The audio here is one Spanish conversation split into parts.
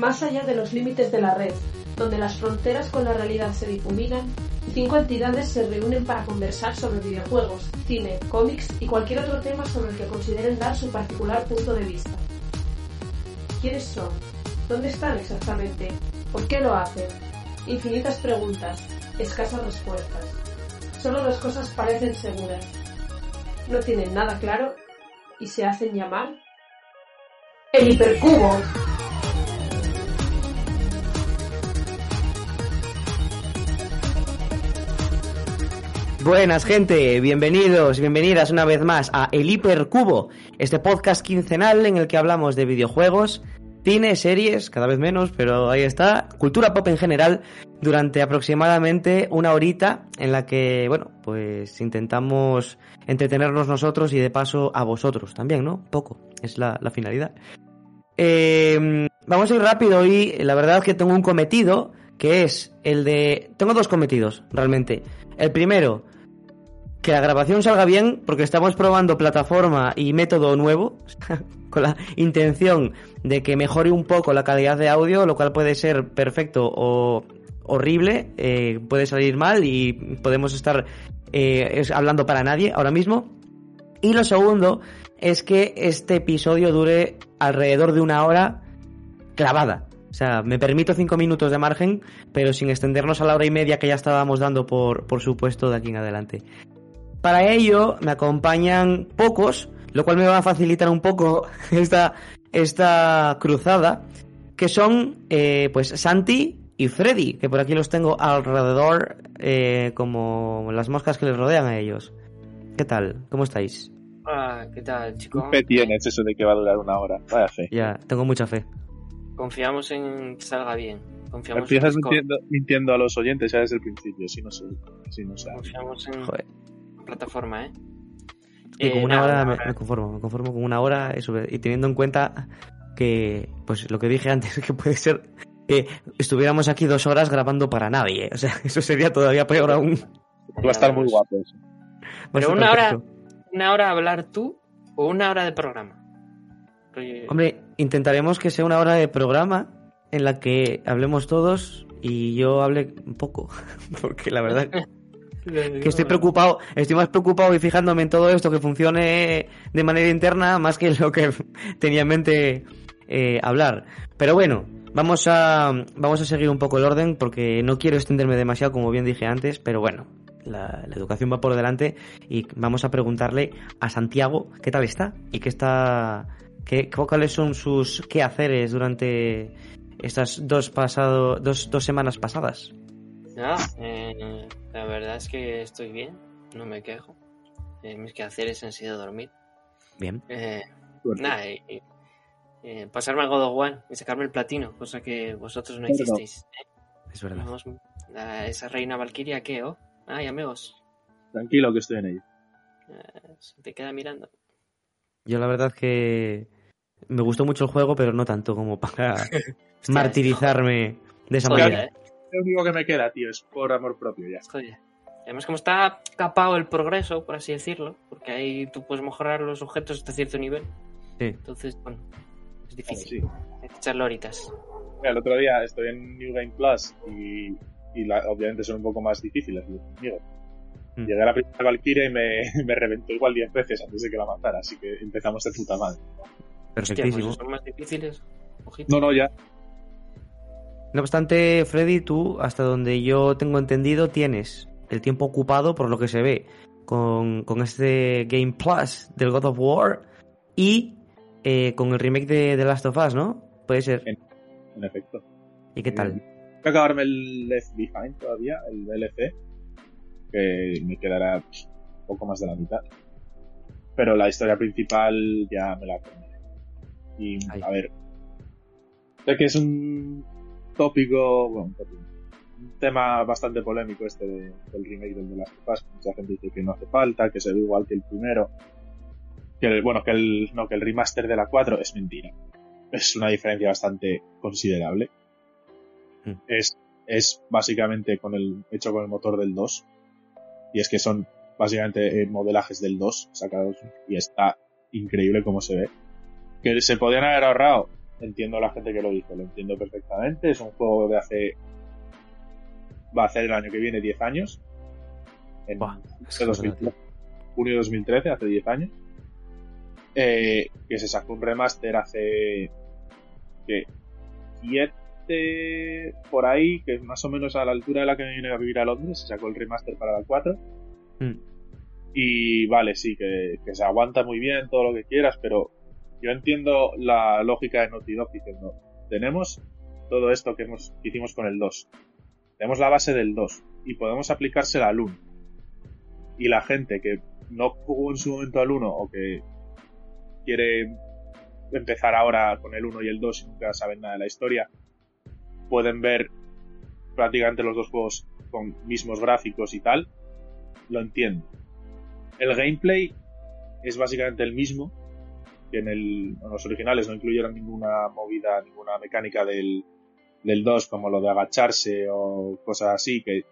Más allá de los límites de la red, donde las fronteras con la realidad se difuminan, cinco entidades se reúnen para conversar sobre videojuegos, cine, cómics y cualquier otro tema sobre el que consideren dar su particular punto de vista. ¿Quiénes son? ¿Dónde están exactamente? ¿Por qué lo hacen? Infinitas preguntas, escasas respuestas. Solo las cosas parecen seguras. No tienen nada claro y se hacen llamar el hipercubo. Buenas gente, bienvenidos bienvenidas una vez más a El Hipercubo, este podcast quincenal en el que hablamos de videojuegos, cine, series, cada vez menos, pero ahí está, cultura pop en general, durante aproximadamente una horita en la que, bueno, pues intentamos entretenernos nosotros y de paso a vosotros también, ¿no? Poco, es la, la finalidad. Eh, vamos a ir rápido y la verdad es que tengo un cometido que es el de... Tengo dos cometidos, realmente. El primero, que la grabación salga bien, porque estamos probando plataforma y método nuevo, con la intención de que mejore un poco la calidad de audio, lo cual puede ser perfecto o horrible, eh, puede salir mal y podemos estar eh, hablando para nadie ahora mismo. Y lo segundo es que este episodio dure alrededor de una hora clavada. O sea, me permito cinco minutos de margen, pero sin extendernos a la hora y media que ya estábamos dando por, por supuesto de aquí en adelante. Para ello me acompañan pocos, lo cual me va a facilitar un poco esta, esta cruzada, que son eh, pues Santi y Freddy, que por aquí los tengo alrededor eh, como las moscas que les rodean a ellos. ¿Qué tal? ¿Cómo estáis? Ah, ¿qué tal, chicos? ¿Qué tienes eso de que va a durar una hora? Vaya fe. Ya, tengo mucha fe. Confiamos en que salga bien. Confiamos Empiezas en mintiendo, mintiendo a los oyentes ya desde el principio, si no. Si. Confiamos en Joder. La plataforma, ¿eh? Y Eh, con una nada, hora me, conformo, me conformo con una hora eso, y teniendo en cuenta que, pues lo que dije antes, que puede ser que estuviéramos aquí dos horas grabando para nadie, ¿eh? o sea, eso sería todavía peor aún. Va a estar muy guapo eso. Pero una hora, una hora hablar tú o una hora de programa. Hombre, intentaremos que sea una hora de programa en la que hablemos todos y yo hable un poco, porque la verdad que estoy preocupado, estoy más preocupado y fijándome en todo esto que funcione de manera interna más que lo que tenía en mente eh, hablar. Pero bueno, vamos a vamos a seguir un poco el orden porque no quiero extenderme demasiado como bien dije antes, pero bueno, la, la educación va por delante y vamos a preguntarle a Santiago qué tal está y qué está qué, cuáles son sus quehaceres durante estas dos pasado dos, dos semanas pasadas. Nada, eh, la verdad es que estoy bien, no me quejo. Eh, mis quehaceres han sido dormir. Bien. Eh, nada, eh, pasarme al God of One y sacarme el platino, cosa que vosotros no Perdón. hicisteis. Es verdad. Vamos, la- esa reina Valkyria, ¿qué? Oh? Ay, amigos, Tranquilo que estoy en ello. eh, se te queda mirando. Yo la verdad que me gustó mucho el juego, pero no tanto como para martirizarme de esa Joder, manera. eh, Lo único que me queda, tío, es por amor propio ya. joder. Además, como está capado el progreso, por así decirlo, porque ahí tú puedes mejorar los objetos hasta cierto nivel. Sí. Entonces, bueno, es difícil. sí. Hay que echarle horitas. Mira, el otro día estoy en New Game Plus y, y la- obviamente son un poco más difíciles los enemigos. Mm. Llegué a la primera Valkyria y me, me reventó igual 10 veces antes de que la matara, así que empezamos de puta madre. Hostia, Perfectísimo. pues son más difíciles. Ojito. No, no, ya. No obstante, Freddy, tú, hasta donde yo tengo entendido, tienes el tiempo ocupado, por lo que se ve, con, con este Game Plus del God of War y eh, con el remake de The Last of Us, ¿no? Puede ser. En efecto. ¿Y qué tal? Tengo que acabarme el Left Behind todavía, el DLC. que me quedará un poco más de la mitad. Pero la historia principal ya me la terminé. Y a ver, sé que es un tópico, bueno, un tema bastante polémico este de- del remake del de las Us. Mucha gente dice que no hace falta, que se ve igual que el primero. Que el, bueno, que el, no, que el remaster de la 4 es mentira. Es una diferencia bastante considerable. Mm. Es, es básicamente con el, hecho con el motor del 2. Y es que son básicamente eh, modelajes del 2 sacados y está increíble como se ve. Que se podían haber ahorrado. Entiendo a la gente que lo dice, lo entiendo perfectamente. Es un juego de hace. Va a hacer el año que viene 10 años. En Buah, es de que 2013, junio de 2013, hace 10 años. Eh, que se sacó un remaster hace. que 7 por ahí, que es más o menos a la altura de la que me vine a vivir a Londres. Se sacó el remaster para la 4. Mm. Y vale, sí, que, que se aguanta muy bien, todo lo que quieras, pero yo entiendo la lógica de Naughty Dog diciendo, tenemos todo esto que, hemos, que hicimos con el 2. Tenemos la base del 2 y podemos aplicársela al 1. Y la gente que no jugó en su momento al 1 o que quiere empezar ahora con el 1 y el 2 y nunca saben nada de la historia, pueden ver prácticamente los dos juegos con mismos gráficos y tal, lo entiendo. El gameplay es básicamente el mismo que en, el, en los originales, no incluyeron ninguna movida, ninguna mecánica del, del 2, como lo de agacharse o cosas así, que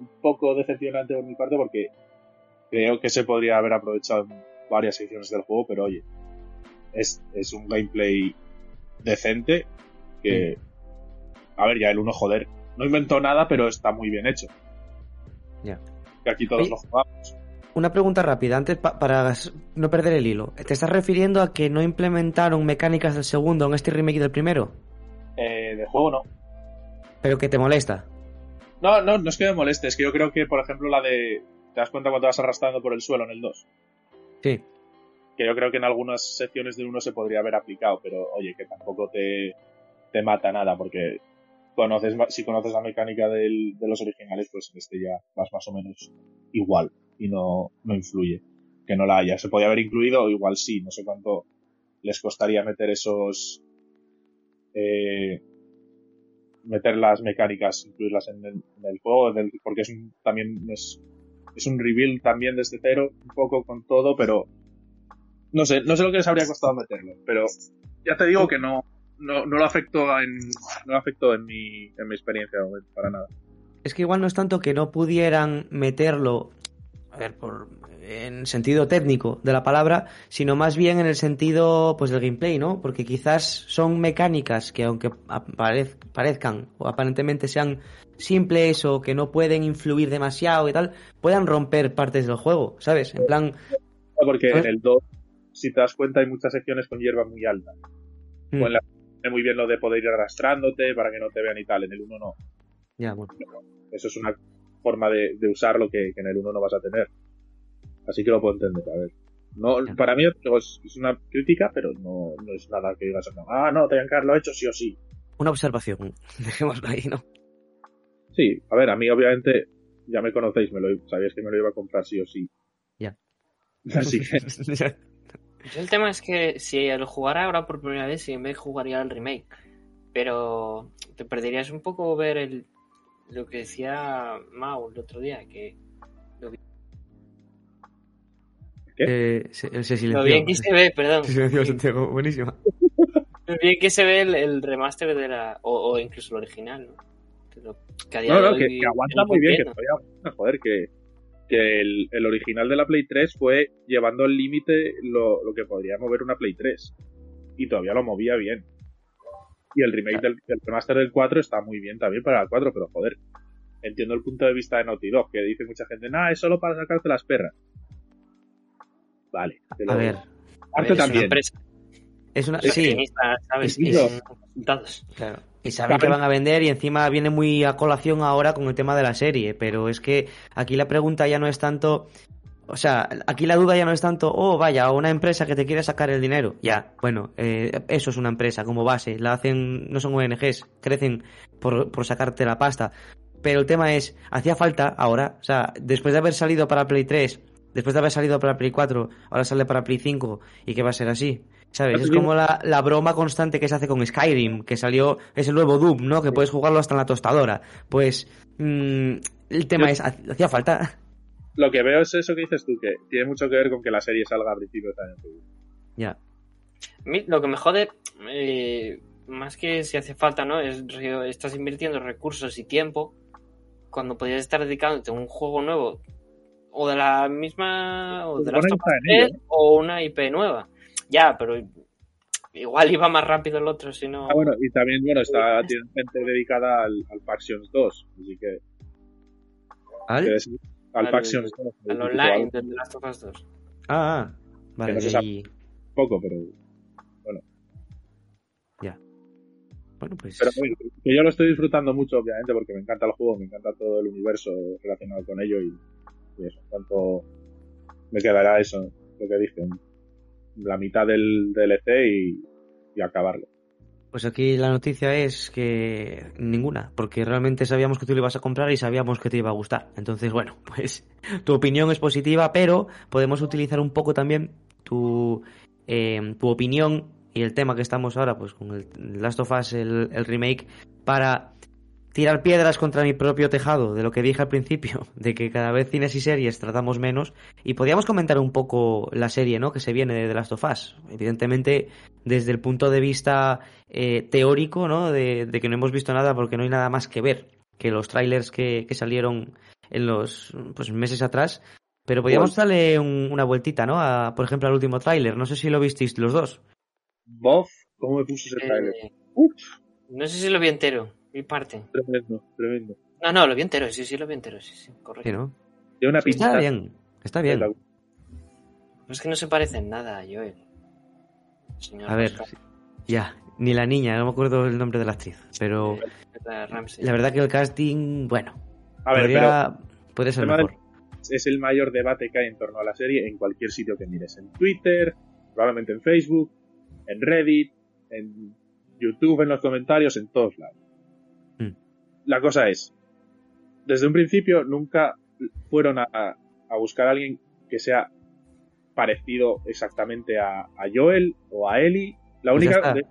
un poco decepcionante por mi parte porque creo que se podría haber aprovechado en varias secciones del juego, pero oye, es, es un gameplay decente que, a ver, ya el 1, joder, no inventó nada, pero está muy bien hecho. Ya. Que aquí todos Oye, lo jugamos. Una pregunta rápida, antes pa- para no perder el hilo. ¿Te estás refiriendo a que no implementaron mecánicas del segundo en este remake del primero? Eh, de juego no. Pero que te molesta. No, no, no es que me moleste, es que yo creo que, por ejemplo, la de. ¿Te das cuenta cuando vas arrastrando por el suelo en el 2? Sí. Que yo creo que en algunas secciones del 1 se podría haber aplicado, pero oye, que tampoco te, te mata nada, porque conoces si conoces la mecánica del- de los originales, pues en este ya vas más o menos igual y no, no influye. Que no la haya. Se podía haber incluido, igual sí, no sé cuánto les costaría meter esos. Eh, meter las mecánicas, incluirlas en el, juego, porque es un, también es, es un reveal también desde cero, un poco con todo, pero no sé, no sé lo que les habría costado meterlo, pero ya te digo que no, no, no lo afectó en, no afectó en mi, en mi experiencia para nada. Es que igual no es tanto que no pudieran meterlo, a ver, por, en sentido técnico de la palabra, sino más bien en el sentido pues del gameplay, ¿no? Porque quizás son mecánicas que aunque aparez- parezcan o aparentemente sean simples o que no pueden influir demasiado y tal, puedan romper partes del juego, ¿sabes? En plan, Porque en el 2, si te das cuenta, hay muchas secciones con hierba muy alta. mm, O en la muy bien lo de poder ir arrastrándote para que no te vean y tal. En el 1 no. ya, bueno. Eso es una forma de, de usarlo que, que en el 1 no vas a tener. Así que lo puedo entender, a ver. No, para mí es, es una crítica, pero no, no es nada que digas, ah, no, tenían que haberlo hecho sí o sí. Una observación, dejémoslo ahí, ¿no? Sí, a ver, a mí obviamente, ya me conocéis, me lo, sabíais que me lo iba a comprar sí o sí. Ya. Así que, Yo el tema es que si lo jugara ahora por primera vez, sí, en vez jugaría el remake. Pero te perderías un poco ver el, lo que decía Mau el otro día, que Eh, se, se silenció. lo bien que se ve, perdón, Se silenció Santiago, buenísima. lo bien que se ve el, el remaster de la, o, o incluso el original, ¿no? Que lo- que a día no, no, que, hoy que aguanta muy bien, que todavía aguanta, joder, que, que el, el original de la Play 3 fue llevando al límite lo, lo que podría mover una Play 3. Y todavía lo movía bien. Y el remake del, del remaster del 4 está muy bien también para el 4, pero joder. Entiendo el punto de vista de Naughty Dog, que dice mucha gente, nah, es solo para sacarte las perras. Vale. te lo A ver, A ver, Arte es una también. empresa, es una... es Sí, ¿sabes? Es resultados. Claro. Y saben que van a vender y encima viene muy a colación ahora con el tema de la serie, pero es que aquí la pregunta ya no es tanto, o sea, aquí la duda ya no es tanto, oh, vaya, una empresa que te quiere sacar el dinero. Ya, bueno, eh, eso es una empresa como base, la hacen, no son ONGs, crecen por, por sacarte la pasta. pero el tema es, hacía falta ahora, o sea, después de haber salido para Play 3, después de haber salido para Play 4, ahora sale para Play 5 y que va a ser así. ¿Sabes? Es como la, la broma constante que se hace con Skyrim, que salió, es el nuevo Doom, ¿no? Que puedes jugarlo hasta en la tostadora. Pues, mm, el tema Yo- es, hacía falta. Lo que veo es eso que dices tú, que tiene mucho que ver con que la serie salga a principios de año. Ya. A mí lo que me jode, eh, más que si hace falta, ¿no? Es estás invirtiendo recursos y tiempo cuando podrías estar dedicándote a un juego nuevo o de la misma o de Se las ello, o una IP nueva. Ya, pero igual iba más rápido el otro si no. Ah, bueno, y también, bueno, está, tiene gente dedicada al, al Factions 2, así que, ¿Al? Al, Al- Factions 2. al online de The Last of Us 2. Ah, ah. Vale, Que no poco, pero, bueno, pues... pero bueno, que yo lo estoy disfrutando mucho, obviamente, porque me encanta el juego, me encanta todo el universo relacionado con ello y, y eso, tanto me quedará eso, lo que dije, la mitad del DLC y, y acabarlo. Pues aquí la noticia es que ninguna, porque realmente sabíamos que tú lo ibas a comprar y sabíamos que te iba a gustar. Entonces, bueno, pues tu opinión es positiva, pero podemos utilizar un poco también tu, eh, tu opinión y el tema que estamos ahora, pues con el Last of Us, el, el remake, para tirar piedras contra mi propio tejado, de lo que dije al principio, de que cada vez cines y series tratamos menos, y podíamos comentar un poco la serie, ¿no? Que se viene de The Last of Us. Evidentemente, desde el punto de vista eh, teórico, ¿no? De, de que no hemos visto nada porque no hay nada más que ver que los trailers que, que salieron en los pues, meses atrás. Pero podíamos darle un- una vueltita, ¿no? A, por ejemplo, al último tráiler. No sé si lo visteis los dos. Bof, ¿cómo me puso ese trailer? Eh, no sé si lo vi entero, mi parte. tremendo, tremendo. No, no, lo vi entero, sí, sí, lo vi entero, sí, sí, correcto. Sí, ¿no? Tiene una Sí, está pinta. bien. Está bien. Es que no se parece en nada a Joel. Señor A ver, ya. Ni la niña, no me acuerdo el nombre de la actriz. Pero la verdad que el casting, bueno, A ver, pero podría, puede ser mejor. es el mayor debate que hay en torno a la serie en cualquier sitio que mires. En Twitter, probablemente en Facebook, en Reddit, en YouTube, en los comentarios, en todos lados. La cosa es, desde un principio nunca fueron a, a buscar a alguien que sea parecido exactamente a, a Joel o a Ellie. La Pues única... de-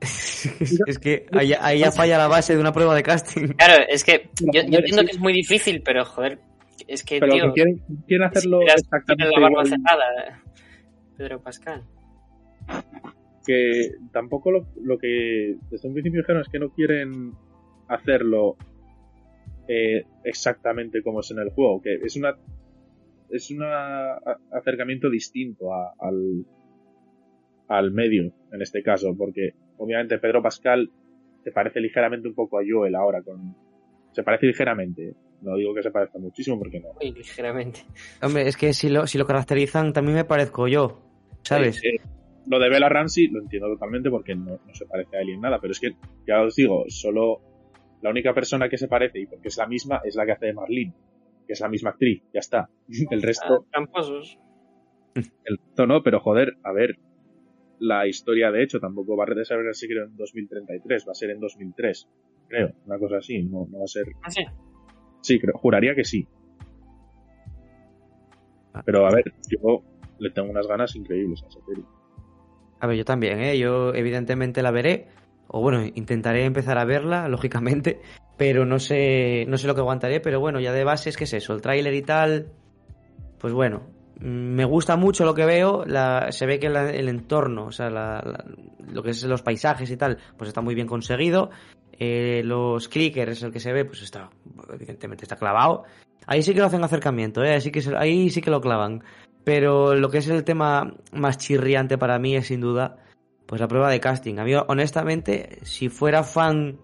es, es que ahí, ahí ya falla la base de una prueba de casting. Claro, es que yo, entiendo que es muy difícil, pero joder, es que, pero tío, que quieren, quieren hacerlo si exactamente la barba igual. cerrada, Pedro Pascal. que tampoco lo, lo que desde un principio dijeron es que no quieren hacerlo eh, exactamente como es en el juego, que es una es un acercamiento distinto a- al, al medio en este caso, porque obviamente Pedro Pascal se parece ligeramente un poco a Joel ahora, con se parece ligeramente, no digo que se parezca muchísimo porque no. Muy ligeramente. Hombre, es que si lo, si lo caracterizan también me parezco yo, ¿sabes? Eh, eh, lo de Bella Ramsey lo entiendo totalmente porque no, no se parece a él en nada, pero es que, ya os digo, solo la única persona que se parece, y porque es la misma, es la que hace de Marlene, que es la misma actriz, ya está. El Ah, resto, tramposos. el resto no, pero joder, a ver, la historia de hecho tampoco va a desarrollarse creo en 2033, va a ser en 2003, creo, una cosa así, no, no va a ser... Ah, sí. Sí, creo, juraría que sí. Pero a ver, yo le tengo unas ganas increíbles a esa serie. A ver, yo también, ¿eh? Yo evidentemente la veré, o bueno, intentaré empezar a verla, lógicamente, pero no sé, no sé lo que aguantaré, pero bueno, ya de base es que es eso, el tráiler y tal, pues bueno, mm, me gusta mucho lo que veo, se ve que el entorno, o sea, la- lo que es los paisajes y tal, pues está muy bien conseguido, eh, los clickers, el que se ve, pues está, evidentemente está clavado, ahí sí que lo hacen acercamiento, ¿eh? Que ahí sí que lo clavan. Pero lo que es el tema más chirriante para mí es sin duda pues la prueba de casting. A mí, honestamente, si fuera fan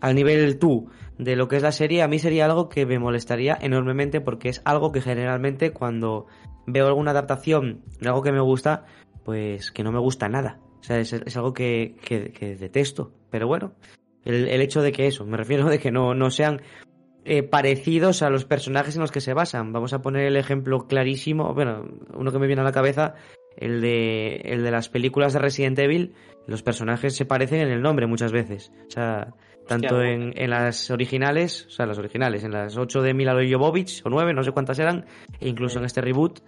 al nivel tú de lo que es la serie, a mí sería algo que me molestaría enormemente porque es algo que generalmente cuando veo alguna adaptación de algo que me gusta, pues que no me gusta nada. O sea, es, algo que, que- que detesto. Pero bueno, el, el hecho de que eso, me refiero de que no, no sean eh, parecidos a los personajes en los que se basan. Vamos a poner el ejemplo clarísimo, bueno, uno que me viene a la cabeza, el de, el de las películas de Resident Evil. Los personajes se parecen en el nombre muchas veces. O sea, Tanto Hostia, en, en las originales, o sea, las originales, en las 8 de Mila Jovovich, o 9, no sé cuántas eran, e incluso en este reboot,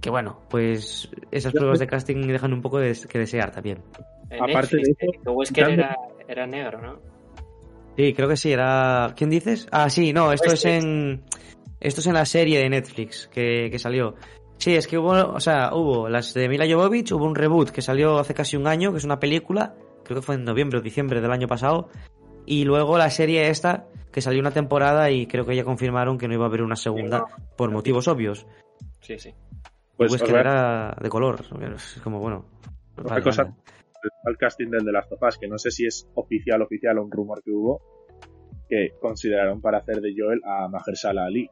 que bueno, pues esas pruebas de casting dejan un poco de, que desear también. En Aparte de Netflix, eso, que Wesker era, era negro, ¿no? Sí, creo que sí, era... ¿Quién dices? Ah, sí, no, esto es en... Esto es en la serie de Netflix que, que salió. Sí, es que hubo, o sea, hubo las de Mila Jovovich, hubo un reboot que salió hace casi un año, que es una película, creo que fue en noviembre o diciembre del año pasado, y luego la serie esta, que salió una temporada y creo que ya confirmaron que no iba a haber una segunda, por motivos obvios. Sí, sí. Pues Pues que era de color, es como bueno. otra vale, cosa vale. al casting del The Last of Us, que no sé si es oficial oficial o un rumor que hubo, que consideraron para hacer de Joel a Mahershala Ali.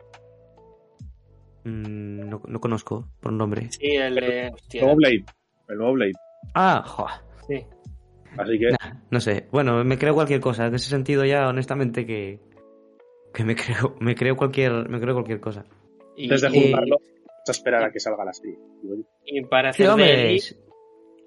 Mm, no, no conozco por nombre. Sí, el de. El Hostia, nuevo Blade. El nuevo Blade. Ah, joder. sí. Así que Nah, no sé. Bueno, me creo cualquier cosa. En ese sentido ya, honestamente, que, que me creo, me creo cualquier, me creo cualquier cosa. Y, antes de y- juzgarlo, vamos a esperar a que salga la serie. y para Sí, hacer de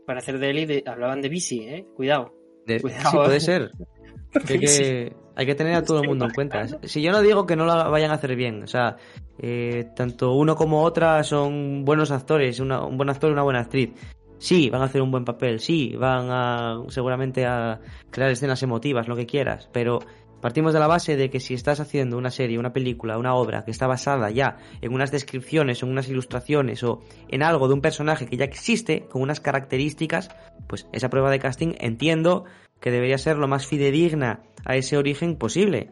para hacer de de- hablaban de bici, ¿eh? Cuidado. de- Cuidado, sí, puede ser. Que que, hay que tener a todo el mundo en cuenta. Si yo no digo que no lo vayan a hacer bien, o sea, eh, tanto uno como otra son buenos actores, una- un buen actor y una buena actriz. Sí, van a hacer un buen papel, sí, van a seguramente a crear escenas emotivas, lo que quieras, pero partimos de la base de que si estás haciendo una serie, una película, una obra que está basada ya en unas descripciones, en unas ilustraciones o en algo de un personaje que ya existe con unas características, pues esa prueba de casting entiendo que debería ser lo más fidedigna a ese origen posible.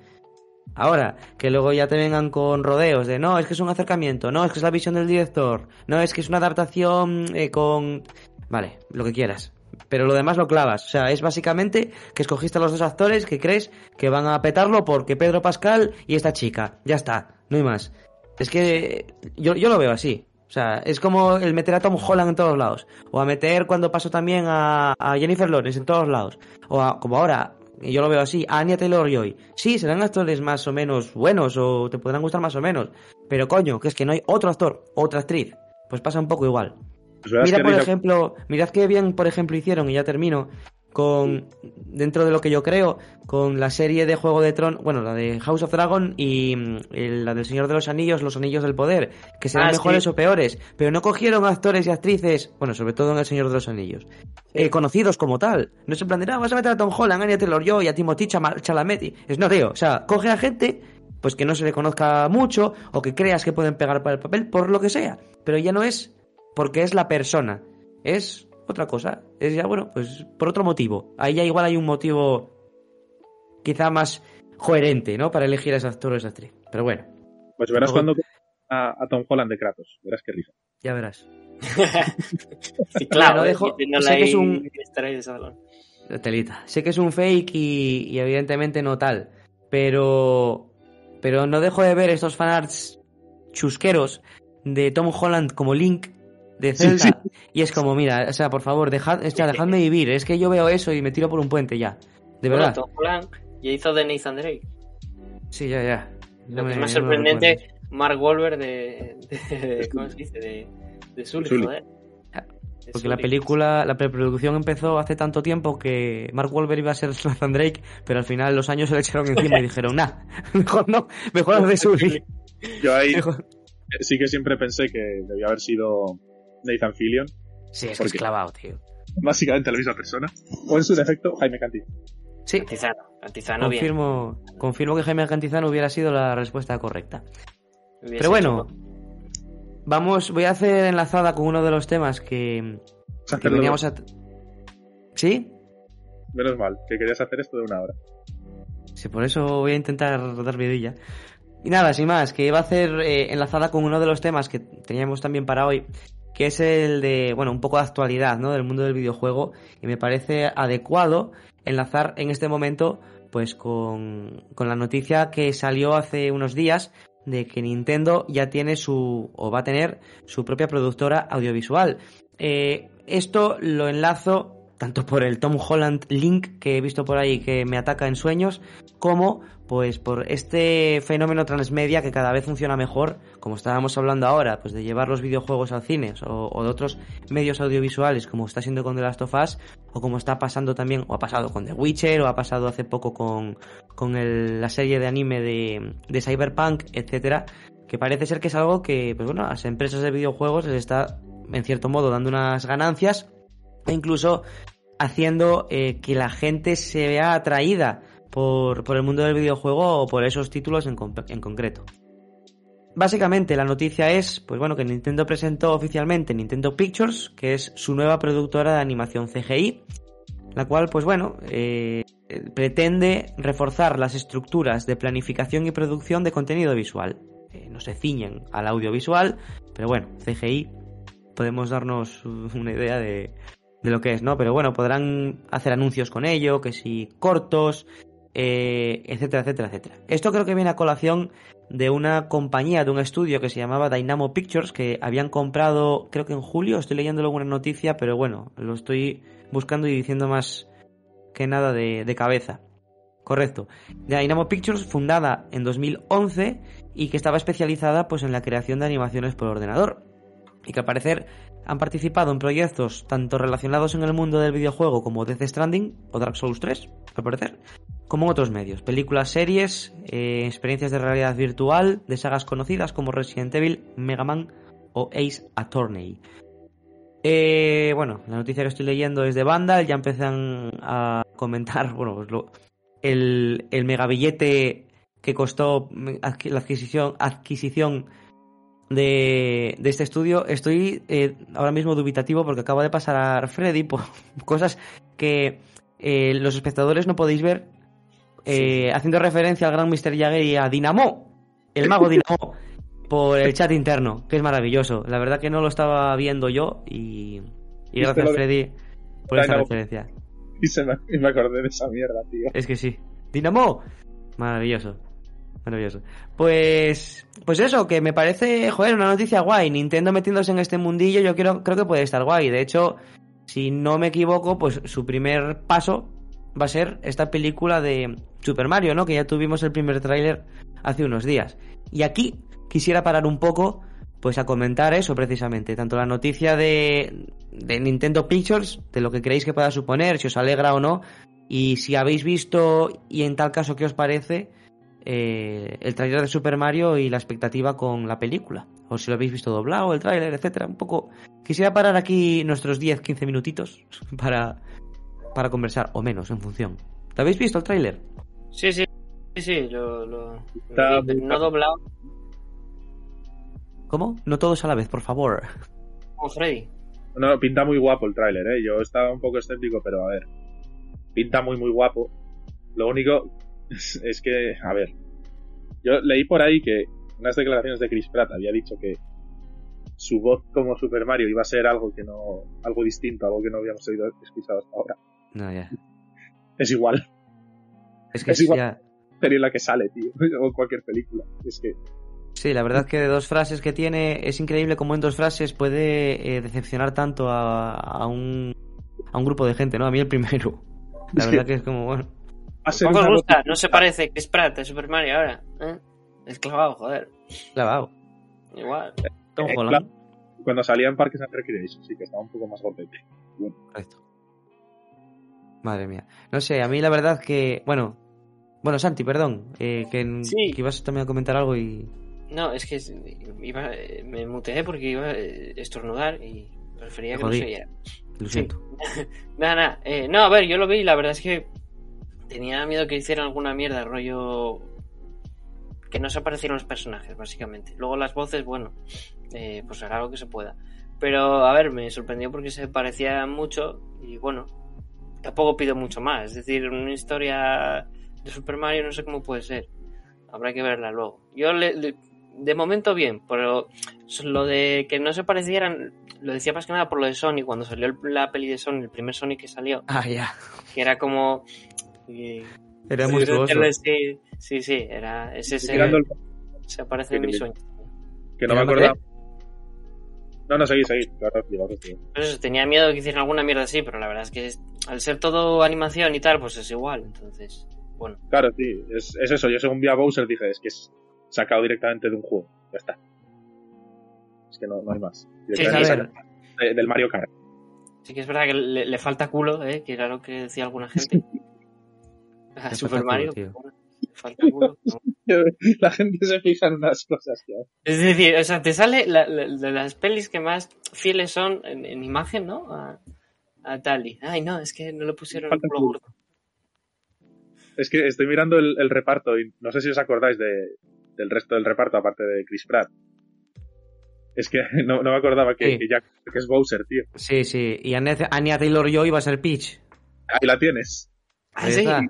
Ahora, que luego ya te vengan con rodeos de no, es que es un acercamiento, no, es que es la visión del director, no, es que es una adaptación eh, con... Vale, lo que quieras. Pero lo demás lo clavas. O sea, es básicamente que escogiste a los dos actores que crees que van a petarlo porque Pedro Pascal y esta chica. Ya está, no hay más. Es que yo, yo lo veo así. O sea, es como el meter a Tom Holland en todos lados. O a meter cuando pasó también a, a Jennifer Lawrence en todos lados. O a- como ahora, y yo lo veo así, a Anya Taylor-Joy. Sí, serán actores más o menos buenos o te podrán gustar más o menos. Pero coño, que es que no hay otro actor, otra actriz. Pues pasa un poco igual. Pues Mira, por ejemplo, mirad qué bien, por ejemplo, hicieron, y ya termino, con, dentro de lo que yo creo, con la serie de Juego de Tronos, bueno, la de House of Dragon y mm, la del Señor de los Anillos, Los Anillos del Poder, que serán Ah, mejores sí. o peores, pero no cogieron actores y actrices, bueno, sobre todo en El Señor de los Anillos, eh, conocidos como tal. No es en plan de, ah, vas a meter a Tom Holland, a Anya Taylor-Joy, a Timothy Chalamet. Es no, tío, o sea, coge a gente pues que no se le conozca mucho o que creas que pueden pegar para el papel por lo que sea, pero ya no es porque es la persona, es otra cosa, es ya bueno, pues por otro motivo. Ahí ya igual hay un motivo quizá más coherente, ¿no? Para elegir a ese actor o esa actriz. Pero bueno, Pues verás Luego- cuando a, a Tom Holland de Kratos. Verás qué risa. ya verás. Sí, claro, ¿eh? dejo- sé que es un-. Telita. Sé que es un fake y, y evidentemente no tal, pero pero no dejo de ver estos fanarts chusqueros de Tom Holland como Link de Sí, Zelda y es como, mira, o sea, por favor, dejad, o sea, dejadme vivir, es que yo veo eso y me tiro por un puente ya. De Bueno, verdad. Tom Holland ya hizo de Nathan Drake. Sí, ya, ya. Lo que es más sorprendente. Mark Wahlberg de, de- ¿Cómo se dice? De, de Sully, Sully. joder. Ah, Porque la película, la preproducción empezó hace tanto tiempo que Mark Wahlberg iba a ser Nathan Drake, pero al final los años se le echaron encima y dijeron, nah, mejor no, mejor haz de Sully. Yo ahí Mejor- sí que siempre pensé que debía haber sido Nathan Fillion. Sí, es que ¿Por es clavado, tío. Básicamente la misma persona. O en su defecto, Jaime Cantí. Sí, Antizano, Antizano bien. confirmo, confirmo que Jaime Cantizano hubiera sido la respuesta correcta. Hubiese Pero bueno, hecho- vamos, voy a hacer enlazada con uno de los temas que, que veníamos a... ¿Sí? Menos mal, que querías hacer esto de una hora. Sí, por eso voy a intentar dar vidilla. Y nada, sin más, que iba a hacer eh, enlazada con uno de los temas que teníamos también para hoy, que es el de, bueno, un poco de actualidad, ¿no? Del mundo del videojuego. Y me parece adecuado enlazar en este momento, pues, con, con la noticia que salió hace unos días de que Nintendo ya tiene su, o va a tener, su propia productora audiovisual. Eh, esto lo enlazo tanto por el Tom Holland Link que he visto por ahí que me ataca en sueños, como pues por este fenómeno transmedia que cada vez funciona mejor, como estábamos hablando ahora, pues de llevar los videojuegos al cine o, de otros medios audiovisuales, como está siendo con The Last of Us, o como está pasando también, o ha pasado con The Witcher, o ha pasado hace poco con, con la serie de anime de, de Cyberpunk, etcétera, que parece ser que es algo que, pues bueno, a las empresas de videojuegos les está, en cierto modo, dando unas ganancias, incluso haciendo eh, que la gente se vea atraída por, el mundo del videojuego o por esos títulos en, en concreto. Básicamente la noticia es, pues bueno, que Nintendo presentó oficialmente Nintendo Pictures, que es su nueva productora de animación CGI, la cual, pues bueno, eh, pretende reforzar las estructuras de planificación y producción de contenido visual. Eh, no se ciñen al audiovisual, pero bueno, CGI podemos darnos una idea de, de lo que es, ¿no? Pero bueno, podrán hacer anuncios con ello, que si cortos, eh, etcétera, etcétera, etcétera. Esto creo que viene a colación de una compañía, de un estudio que se llamaba Dynamo Pictures, que habían comprado, creo que en julio, estoy leyendo alguna noticia, pero bueno, lo estoy buscando y diciendo más que nada de, de cabeza. Correcto. Dynamo Pictures, fundada en 2011 y que estaba especializada pues en la creación de animaciones por ordenador. Y que al parecer han participado en proyectos tanto relacionados en el mundo del videojuego como Death Stranding o Dark Souls 3, al parecer, como en otros medios, películas, series, eh, experiencias de realidad virtual de sagas conocidas como Resident Evil, Mega Man o Ace Attorney. Eh, bueno, la noticia que estoy leyendo es de Vandal, ya empiezan a comentar, bueno, pues el, el megabillete que costó la adquisición, adquisición de, de este estudio. Estoy eh, ahora mismo dubitativo porque acaba de pasar a Freddy por cosas que los espectadores no podéis ver eh, haciendo referencia al gran Mr. Jagger y a Dinamo, el mago Dinamo, por el chat interno, que es maravilloso. La verdad que no lo estaba viendo yo y, gracias Freddy por esa referencia. Y, se me, y me acordé de esa mierda, tío. Es que sí. Dinamo, maravilloso. Pues, pues eso, que me parece, joder, una noticia guay. Nintendo metiéndose en este mundillo, yo quiero, creo que puede estar guay. De hecho, si no me equivoco, pues su primer paso va a ser esta película de Super Mario, ¿no? Que ya tuvimos el primer tráiler hace unos días. Y aquí quisiera parar un poco, pues a comentar eso precisamente, tanto la noticia de, de Nintendo Pictures, de lo que creéis que pueda suponer, si os alegra o no, y si habéis visto y en tal caso qué os parece eh, el tráiler de Super Mario y la expectativa con la película, o si lo habéis visto doblado, el tráiler, etcétera, un poco. Quisiera parar aquí nuestros 10-15 minutitos para para conversar, o menos, en función. ¿Te habéis visto el tráiler? Sí, sí, sí, sí, lo, lo, no doblado. ¿Cómo? No todos a la vez, por favor. Como Freddy. No, pinta muy guapo el tráiler, ¿eh? Yo estaba un poco escéptico, pero a ver. Pinta muy, muy guapo. Lo único es, que, a ver. Yo leí por ahí que unas declaraciones de Chris Pratt había dicho que su voz como Super Mario iba a ser algo que no, algo distinto, algo que no habíamos oído escuchado hasta ahora. No, ya. Es igual. Es que es igual. Ya... Sería la que sale, tío. O cualquier película. Es que. Sí, la verdad que de dos frases que tiene, es increíble cómo en dos frases puede eh, decepcionar tanto a, a, un, a un grupo de gente, ¿no? A mí el primero. La verdad que es como, bueno. ¿Cómo os gusta? No se parece que es Pratt de Super Mario ahora. ¿eh? Es clavado, joder. Clavado. Igual. Eh, cuando salía en Parques and Recreation, sí que estaba un poco más gordete. Correcto. Madre mía. No sé, a mí la verdad que. Bueno. Bueno, Santi, perdón. Eh, que, ibas también a comentar algo y. No, es que iba, me muteé porque iba a estornudar y prefería que no se oyera. Lo siento. nada, nada. Eh, no, a ver, yo lo vi y la verdad es que tenía miedo que hicieran alguna mierda, rollo. Que no se aparecieran los personajes, básicamente. Luego las voces, bueno, eh, pues hará lo que se pueda. Pero, a ver, me sorprendió porque se parecía mucho y bueno, tampoco pido mucho más. Es decir, una historia de Super Mario no sé cómo puede ser. Habrá que verla luego. Yo de momento bien, pero lo de que no se parecieran, lo decía más que nada por lo de Sony, cuando salió la peli de Sony, el primer Sony que salió. Ah, ya. Que era como... era muy sí, sí, sí, era... Ese, se aparece en mi sueño. Que no me acordaba. No, no, seguí, seguí. Claro, tenía miedo de que hicieran alguna mierda así, pero la verdad es que al ser todo animación y tal, pues es igual. Entonces, bueno. Claro, sí, es, es eso. Yo según vi a Bowser dije, es que es sacado directamente de un juego. Ya está. Es que no, no hay más. Sí, de- del Mario Kart. Sí que es verdad que le, le falta culo, ¿eh? que era lo que decía alguna gente. A Le Super Mario. tío. La gente se fija en unas cosas, tío. Es decir, o sea, te sale la- la- de las pelis que más fieles son en, en imagen, ¿no? A, a Tali. Ay, no, es que no le pusieron el Falta culo gordo. Es que estoy mirando el, el reparto y no sé si os acordáis de, del resto del reparto, aparte de Chris Pratt. Es que no, no me acordaba que, Sí. que Jack que es Bowser, tío. Sí, sí. Y Anya, Taylor-Joy iba a ser Peach. Ahí la tienes. Ah, Ahí sí. está.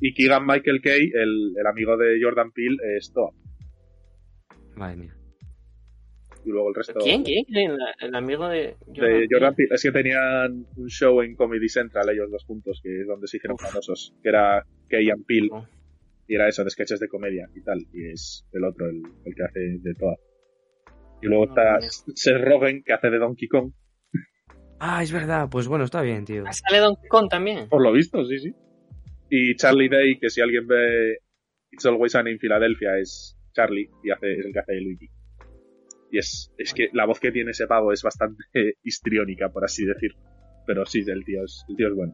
Y Keegan Michael Kay, el, el amigo de Jordan Peele, es Toa. Madre mía. Y luego el resto ¿Quién? ¿Quién? El amigo de de Jordan Peele. Es que tenían un show en Comedy Central ellos dos juntos, que es donde se hicieron famosos, que era Kay and Peele. Oh. Y era eso, de sketches de comedia y tal. Y es el otro, el, el que hace de Toa. Y luego No, está. Seth Rogen, que hace de Donkey Kong. Ah, es verdad. Pues bueno, está bien, tío. Ah, ¿Sale Donkey Kong también? Por lo visto, sí, sí. Y Charlie Day, que si alguien ve It's Always Sunny en Filadelfia, es Charlie y hace, es el que hace Luigi. Y es, es que la voz que tiene ese pavo es bastante histriónica, por así decir. Pero sí, el tío es, el tío es bueno.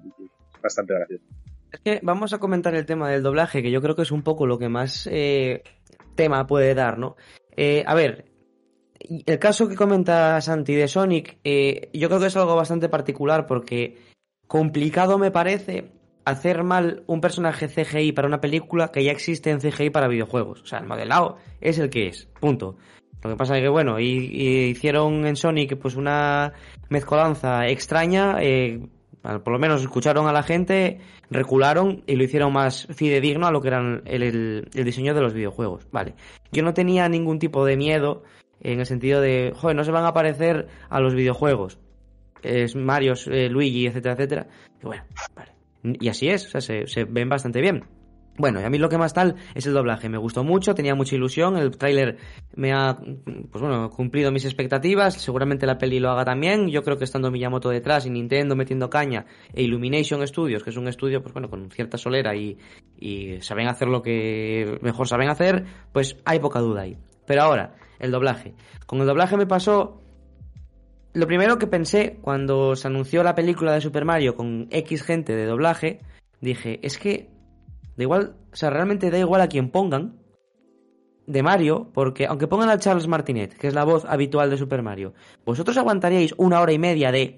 es bastante gracioso. Es que vamos a comentar el tema del doblaje, que yo creo que es un poco lo que más eh, tema puede dar, ¿no? Eh, a ver, el caso que comenta Santi de Sonic, eh, yo creo que es algo bastante particular porque complicado me parece hacer mal un personaje CGI para una película que ya existe en CGI para videojuegos. O sea, el modelado es el que es, punto. Lo que pasa es que, bueno, y, hicieron en Sonic pues una mezcolanza extraña, eh, por lo menos escucharon a la gente, recularon y lo hicieron más fidedigno a lo que era el, diseño de los videojuegos. Vale. Yo no tenía ningún tipo de miedo en el sentido de, joder, no se van a parecer a los videojuegos. Es Mario, eh, Luigi, etcétera, etcétera. Bueno, vale. Y así es, o sea, se, ven bastante bien. Bueno, y a mí lo que más tal es el doblaje. Me gustó mucho, tenía mucha ilusión. El tráiler me ha, pues bueno, cumplido mis expectativas. Seguramente la peli lo haga también. Yo creo que estando Miyamoto detrás y Nintendo metiendo caña e Illumination Studios, que es un estudio, pues bueno, con cierta solera y, y saben hacer lo que mejor saben hacer, pues hay poca duda ahí. Pero ahora, el doblaje. Con el doblaje me pasó lo primero que pensé cuando se anunció la película de Super Mario con X gente de doblaje, dije, es que da igual, o sea, realmente da igual a quien pongan de Mario, porque aunque pongan a Charles Martinet, que es la voz habitual de Super Mario, vosotros aguantaríais una hora y media de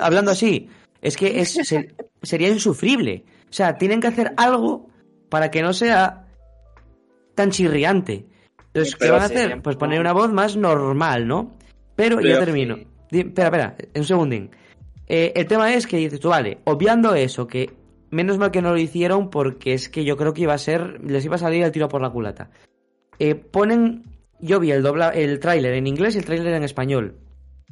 hablando así. Es que es, se- sería insufrible. O sea, tienen que hacer algo para que no sea tan chirriante. Entonces, ¿qué van a hacer? Pues poner una voz más normal, ¿no? Pero, ya Pero- termino. Di- Espera, espera, un segundín. Eh, el tema es que dices tú, vale, obviando eso, que menos mal que no lo hicieron porque es que yo creo que iba a ser, les iba a salir el tiro por la culata. Eh, ponen, yo vi el dobla, el tráiler en inglés y el tráiler en español.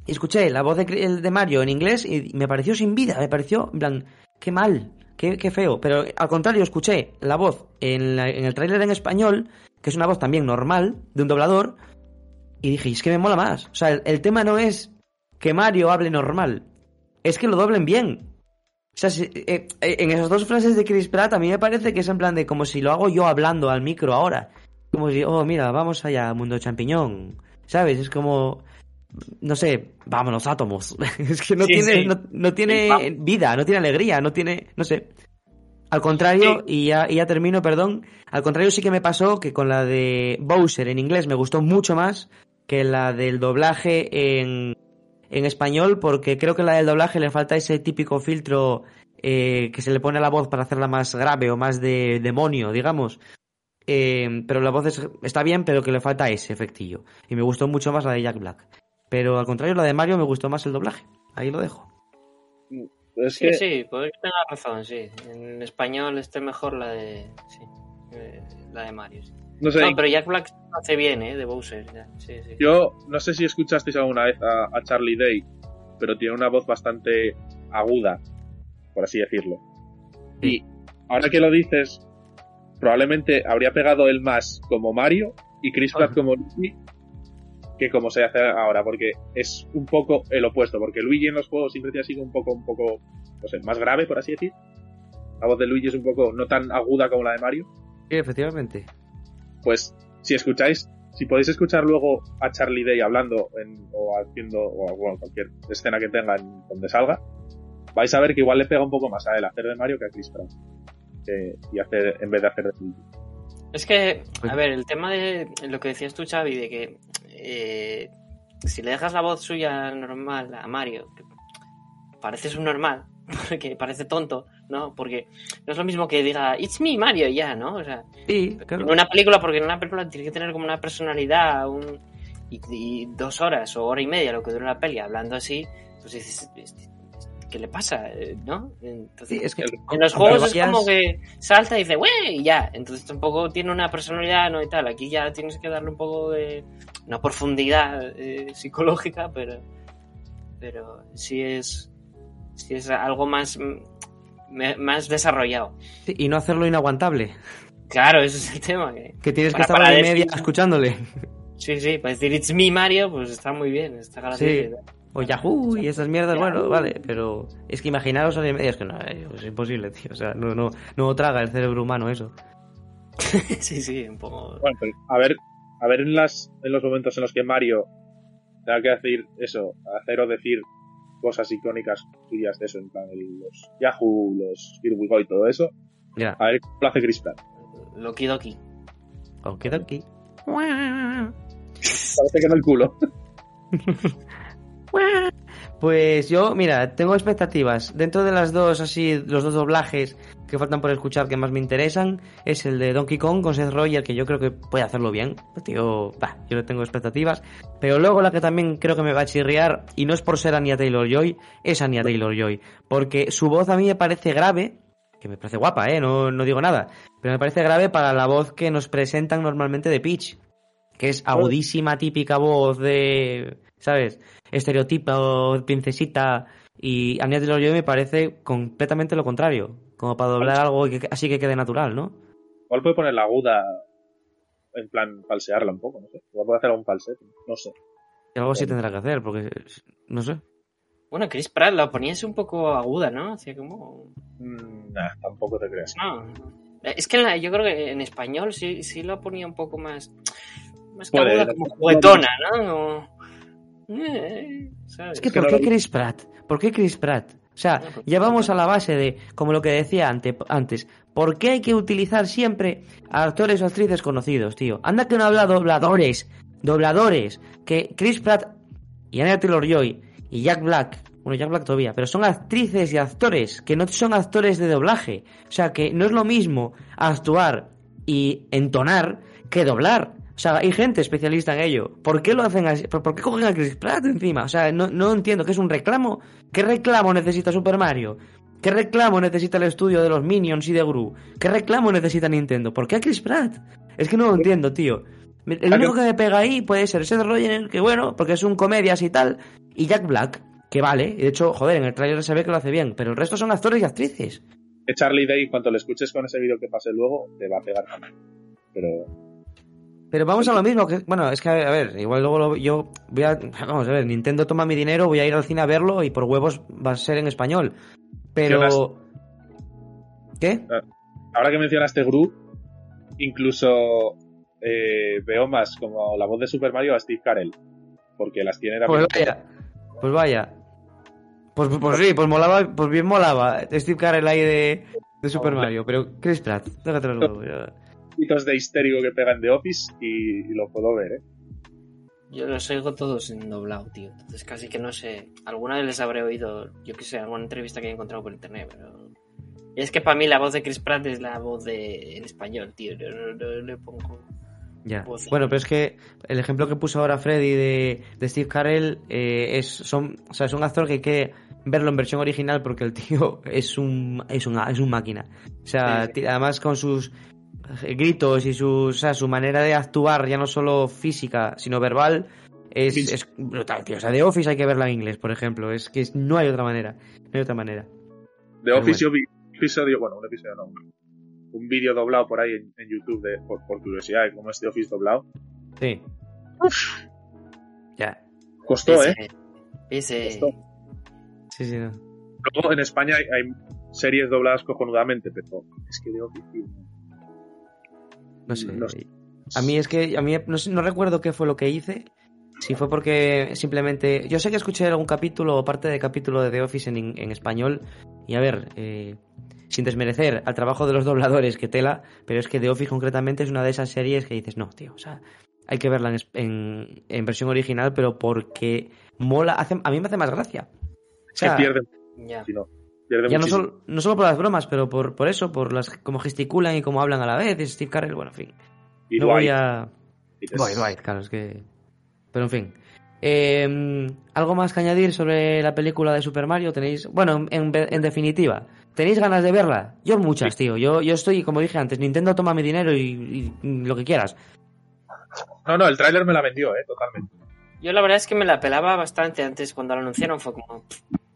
Escuché la voz de, de Mario en inglés y me pareció sin vida, me pareció, en plan, qué mal, qué, qué feo. Pero al contrario, escuché la voz en, la- en el tráiler en español, que es una voz también normal, de un doblador, y dije, es que me mola más. O sea, el, el tema no es que Mario hable normal, es que lo doblen bien. O sea, si- eh, eh, en esas dos frases de Chris Pratt a mí me parece que es en plan de como si lo hago yo hablando al micro ahora. Como si, oh, mira, vamos allá, mundo champiñón. ¿Sabes? Es como, no sé, vámonos átomos. es que no Sí, tiene, sí. No, no tiene vida, no tiene alegría, no tiene, no sé. Al contrario, y ya, y ya termino, perdón. Al contrario, sí que me pasó que con la de Bowser en inglés me gustó mucho más que la del doblaje en, en español, porque creo que la del doblaje le falta ese típico filtro eh, que se le pone a la voz para hacerla más grave o más de demonio, digamos. Eh, pero la voz es- está bien, pero que le falta ese efectillo. Y me gustó mucho más la de Jack Black. Pero al contrario, la de Mario me gustó más el doblaje. Ahí lo dejo. Es Sí, que, sí, puede que tenga razón, sí. En español esté mejor la de. Sí, eh, la de Mario. sí. No sé, No, pero Jack Black hace bien, ¿eh? De Bowser. ya, Sí, sí. yo no sé si escuchasteis alguna vez a, a Charlie Day, pero tiene una voz bastante aguda, por así decirlo. Y ahora que lo dices, probablemente habría pegado él más como Mario y Chris Pratt como Luigi que como se hace ahora, porque es un poco el opuesto, porque Luigi en los juegos siempre te ha sido un poco, un poco no sé, más grave, por así decir. La voz de Luigi es un poco no tan aguda como la de Mario. Sí, efectivamente. Pues si escucháis, si podéis escuchar luego a Charlie Day hablando en, o haciendo, o bueno, cualquier escena que tenga en donde salga, vais a ver que igual le pega un poco más a él hacer de Mario que a Chris Pratt. Que- y hacer, en vez de hacer de Luigi. Es que, a ver, el tema de lo que decías tú, Xavi, de que eh, si le dejas la voz suya normal a Mario, que parece un normal, porque parece tonto, ¿no? Porque no es lo mismo que diga, it's me, Mario, y ya, ¿no? O sea, Sí, claro. en una película, porque en una película tiene que tener como una personalidad, un, y, y dos horas o hora y media, lo que dura la peli, hablando así, pues dices, "Este- ¿qué le pasa? eh, ¿No? Entonces, Sí, es que en los juegos es como que salta y dice, ¡wey! y ya. Entonces tampoco tiene una personalidad, ¿no? Y tal. Aquí ya tienes que darle un poco de. Una profundidad eh, psicológica, pero. Pero sí es. Sí es algo más. mm, más desarrollado. Sí, y no hacerlo inaguantable. Claro, ese es el tema. Que, Que tienes que estar para hora y decir- media escuchándole. sí, sí, para decir It's me Mario, pues está muy bien. Está gracioso. O Yahoo y esas mierdas, bueno, vale, pero es que imaginaros hora y media, es que no, eh, es imposible, tío. O sea, no, no, no traga el cerebro humano eso. sí, sí, un poco. Bueno, pero a ver, a ver en las, en los momentos en los que Mario tenga que hacer eso, hacer o decir cosas icónicas suyas de eso, en plan el- los Yahoo, los Here We Go y todo eso, Ya, a ver cómo lo hace Chris Pratt. Loki Doki. okidoki. Parece que no el culo. Pues yo, mira, tengo expectativas. Dentro de las dos, así, los dos doblajes que faltan por escuchar que más me interesan, es el de Donkey Kong con Seth Roger, que yo creo que puede hacerlo bien. Tío, bah, yo le tengo expectativas. Pero luego la que también creo que me va a chirriar, y no es por ser Anya Taylor-Joy, es Anya Taylor-Joy. Porque su voz a mí me parece grave, que me parece guapa, ¿eh? No, no digo nada. Pero me parece grave para la voz que nos presentan normalmente de Peach. Que es agudísima, típica voz de... ¿Sabes? Estereotipo, princesita. Y Anya Taylor-Joy me parece completamente lo contrario. Como para doblar algo y que- así que quede natural, ¿no? Igual puede poner la aguda en plan falsearla un poco, no sé. Igual puede hacer un falsete, no sé. Y algo sí tendrá que hacer, porque... No sé. Bueno, Chris Pratt la ponías un poco aguda, ¿no? Hacía como. Mm, nah, tampoco te creas. No. Es que en la- yo creo que en español sí, sí lo ponía un poco más. Más que aguda, como juguetona, ¿no? Como, eh, ¿sabes? Es que ¿por qué Chris Pratt? ¿Por qué Chris Pratt? O sea, ya vamos a la base de, como lo que decía ante- antes, ¿por qué hay que utilizar siempre a actores o actrices conocidos, tío? Anda que no habla dobladores, dobladores, que Chris Pratt y Anya Taylor-Joy y Jack Black, bueno, Jack Black todavía, pero son actrices y actores, que no son actores de doblaje. O sea, que no es lo mismo actuar y entonar que doblar. O sea, hay gente especialista en ello. ¿Por qué lo hacen así? ¿Por qué cogen a Chris Pratt encima? O sea, no, no entiendo. ¿Qué es un reclamo? ¿Qué reclamo necesita Super Mario? ¿Qué reclamo necesita el estudio de los Minions y de Gru? ¿Qué reclamo necesita Nintendo? ¿Por qué a Chris Pratt? Es que no lo entiendo, tío. El ¿A único que me pega ahí puede ser Seth Rogen, que bueno, porque es un comedias y tal, y Jack Black, que vale. Y de hecho, joder, en el trailer se ve que lo hace bien, pero el resto son actores y actrices. Charlie Day, en cuanto le escuches con ese vídeo que pase luego, te va a pegar también. Pero Pero vamos a lo mismo, que bueno, es que a ver, igual luego lo- yo voy a, vamos a ver, Nintendo toma mi dinero, voy a ir al cine a verlo y por huevos va a ser en español. Pero... ¿Qué? ahora que mencionaste Gru, incluso eh, veo más como la voz de Super Mario a Steve Carell. Porque las tiene Pues también. vaya, pues vaya. Pues, pues sí, pues molaba, pues bien molaba Steve Carell ahí de, de Super. Mario, pero Chris Pratt, déjate los huevos, poquitos de histérico que pegan de Office y, y lo puedo ver, ¿eh? Yo los oigo todos en doblado, tío. Entonces casi que no sé. Alguna vez les habré oído, yo qué sé, alguna entrevista que he encontrado por internet, pero. Y es que para mí la voz de Chris Pratt es la voz de en español, tío. No, no- no le pongo. Ya. Voz. Bueno, pero es que el ejemplo que puso ahora Freddy de, de Steve Carell eh, es, son, o sea, es un actor que hay que verlo en versión original porque el tío es un, es una, es un máquina. O sea, Sí, sí. ti- además con sus gritos y su, o sea, su manera de actuar, ya no solo física, sino verbal, es, brutal, tío. O sea, de Office hay que verla en inglés, por ejemplo. Es que no hay otra manera. No hay otra manera. De Pero Office yo vi un episodio, bueno, un episodio no, un- vídeo doblado por ahí en, en YouTube de, por, por curiosidad de cómo es de Office doblado. Sí. Ya. Costó, ¿eh? Ese. Ese. Costó. Sí, sí, no. Luego en España hay, hay series dobladas cojonudamente, pero es que de Office, tío, No sé. A mí es que, a mí no, sé- no recuerdo qué fue lo que hice. Si fue porque simplemente. Yo sé que escuché algún capítulo o parte de capítulo de The Office en, en español. Y a ver, eh, sin desmerecer al trabajo de los dobladores, que tela, pero es que The Office concretamente es una de esas series que dices, no, tío, o sea, hay que verla en, es- en- en versión original, pero porque mola, hace- a mí me hace más gracia. O sea, que pierde, si no, pierde ya no solo, no solo por las bromas, pero por, por eso, por las cómo gesticulan y cómo hablan a la vez, y Steve Carell, bueno, en fin. Y No voy Dwight, a... dices, Dwight, Dwight, claro, es que... Pero en fin. Eh, ¿Algo más que añadir sobre la película de Super Mario? ¿Tenéis... Bueno, en, en definitiva, ¿tenéis ganas de verla? Yo muchas, tío. Yo, yo estoy, como dije antes, Nintendo toma mi dinero y, y lo que quieras. No, no, el tráiler me la vendió, eh, totalmente. Yo la verdad es que me la pelaba bastante antes cuando la anunciaron. Fue como,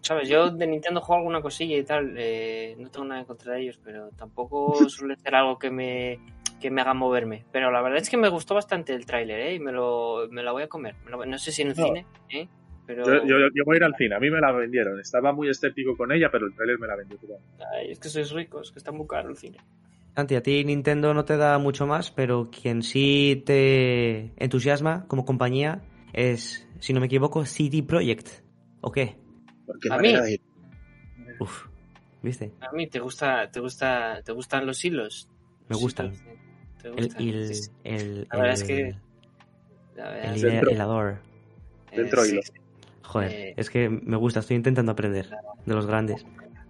¿sabes? Yo de Nintendo juego alguna cosilla y tal. eh, no tengo nada en contra de ellos, pero tampoco suele ser algo que me, que me haga moverme. Pero la verdad es que me gustó bastante el tráiler, ¿eh? Y me lo, me la voy a comer. Lo- no sé si en el No. cine, ¿eh? Pero Yo, yo- yo voy a ir al cine, a mí me la vendieron. Estaba muy escéptico con ella, pero el tráiler me la vendió. ay, es que sois ricos, que está muy caro el cine. Santi, a ti Nintendo no te da mucho más, pero quien sí te entusiasma como compañía es, si no me equivoco, CD Projekt. ¿O qué? Porque A mí. de- Uf, ¿viste? A mí te gusta, te gusta, te gustan los hilos. Me gustan. ¿eh? ¿Te El, gustan? el, sí. el, La verdad el- es que- La verdad el Dentro. helador. que, dentro eh, hilo. sí, Joder, Eh. es que me gusta, estoy intentando aprender de los grandes.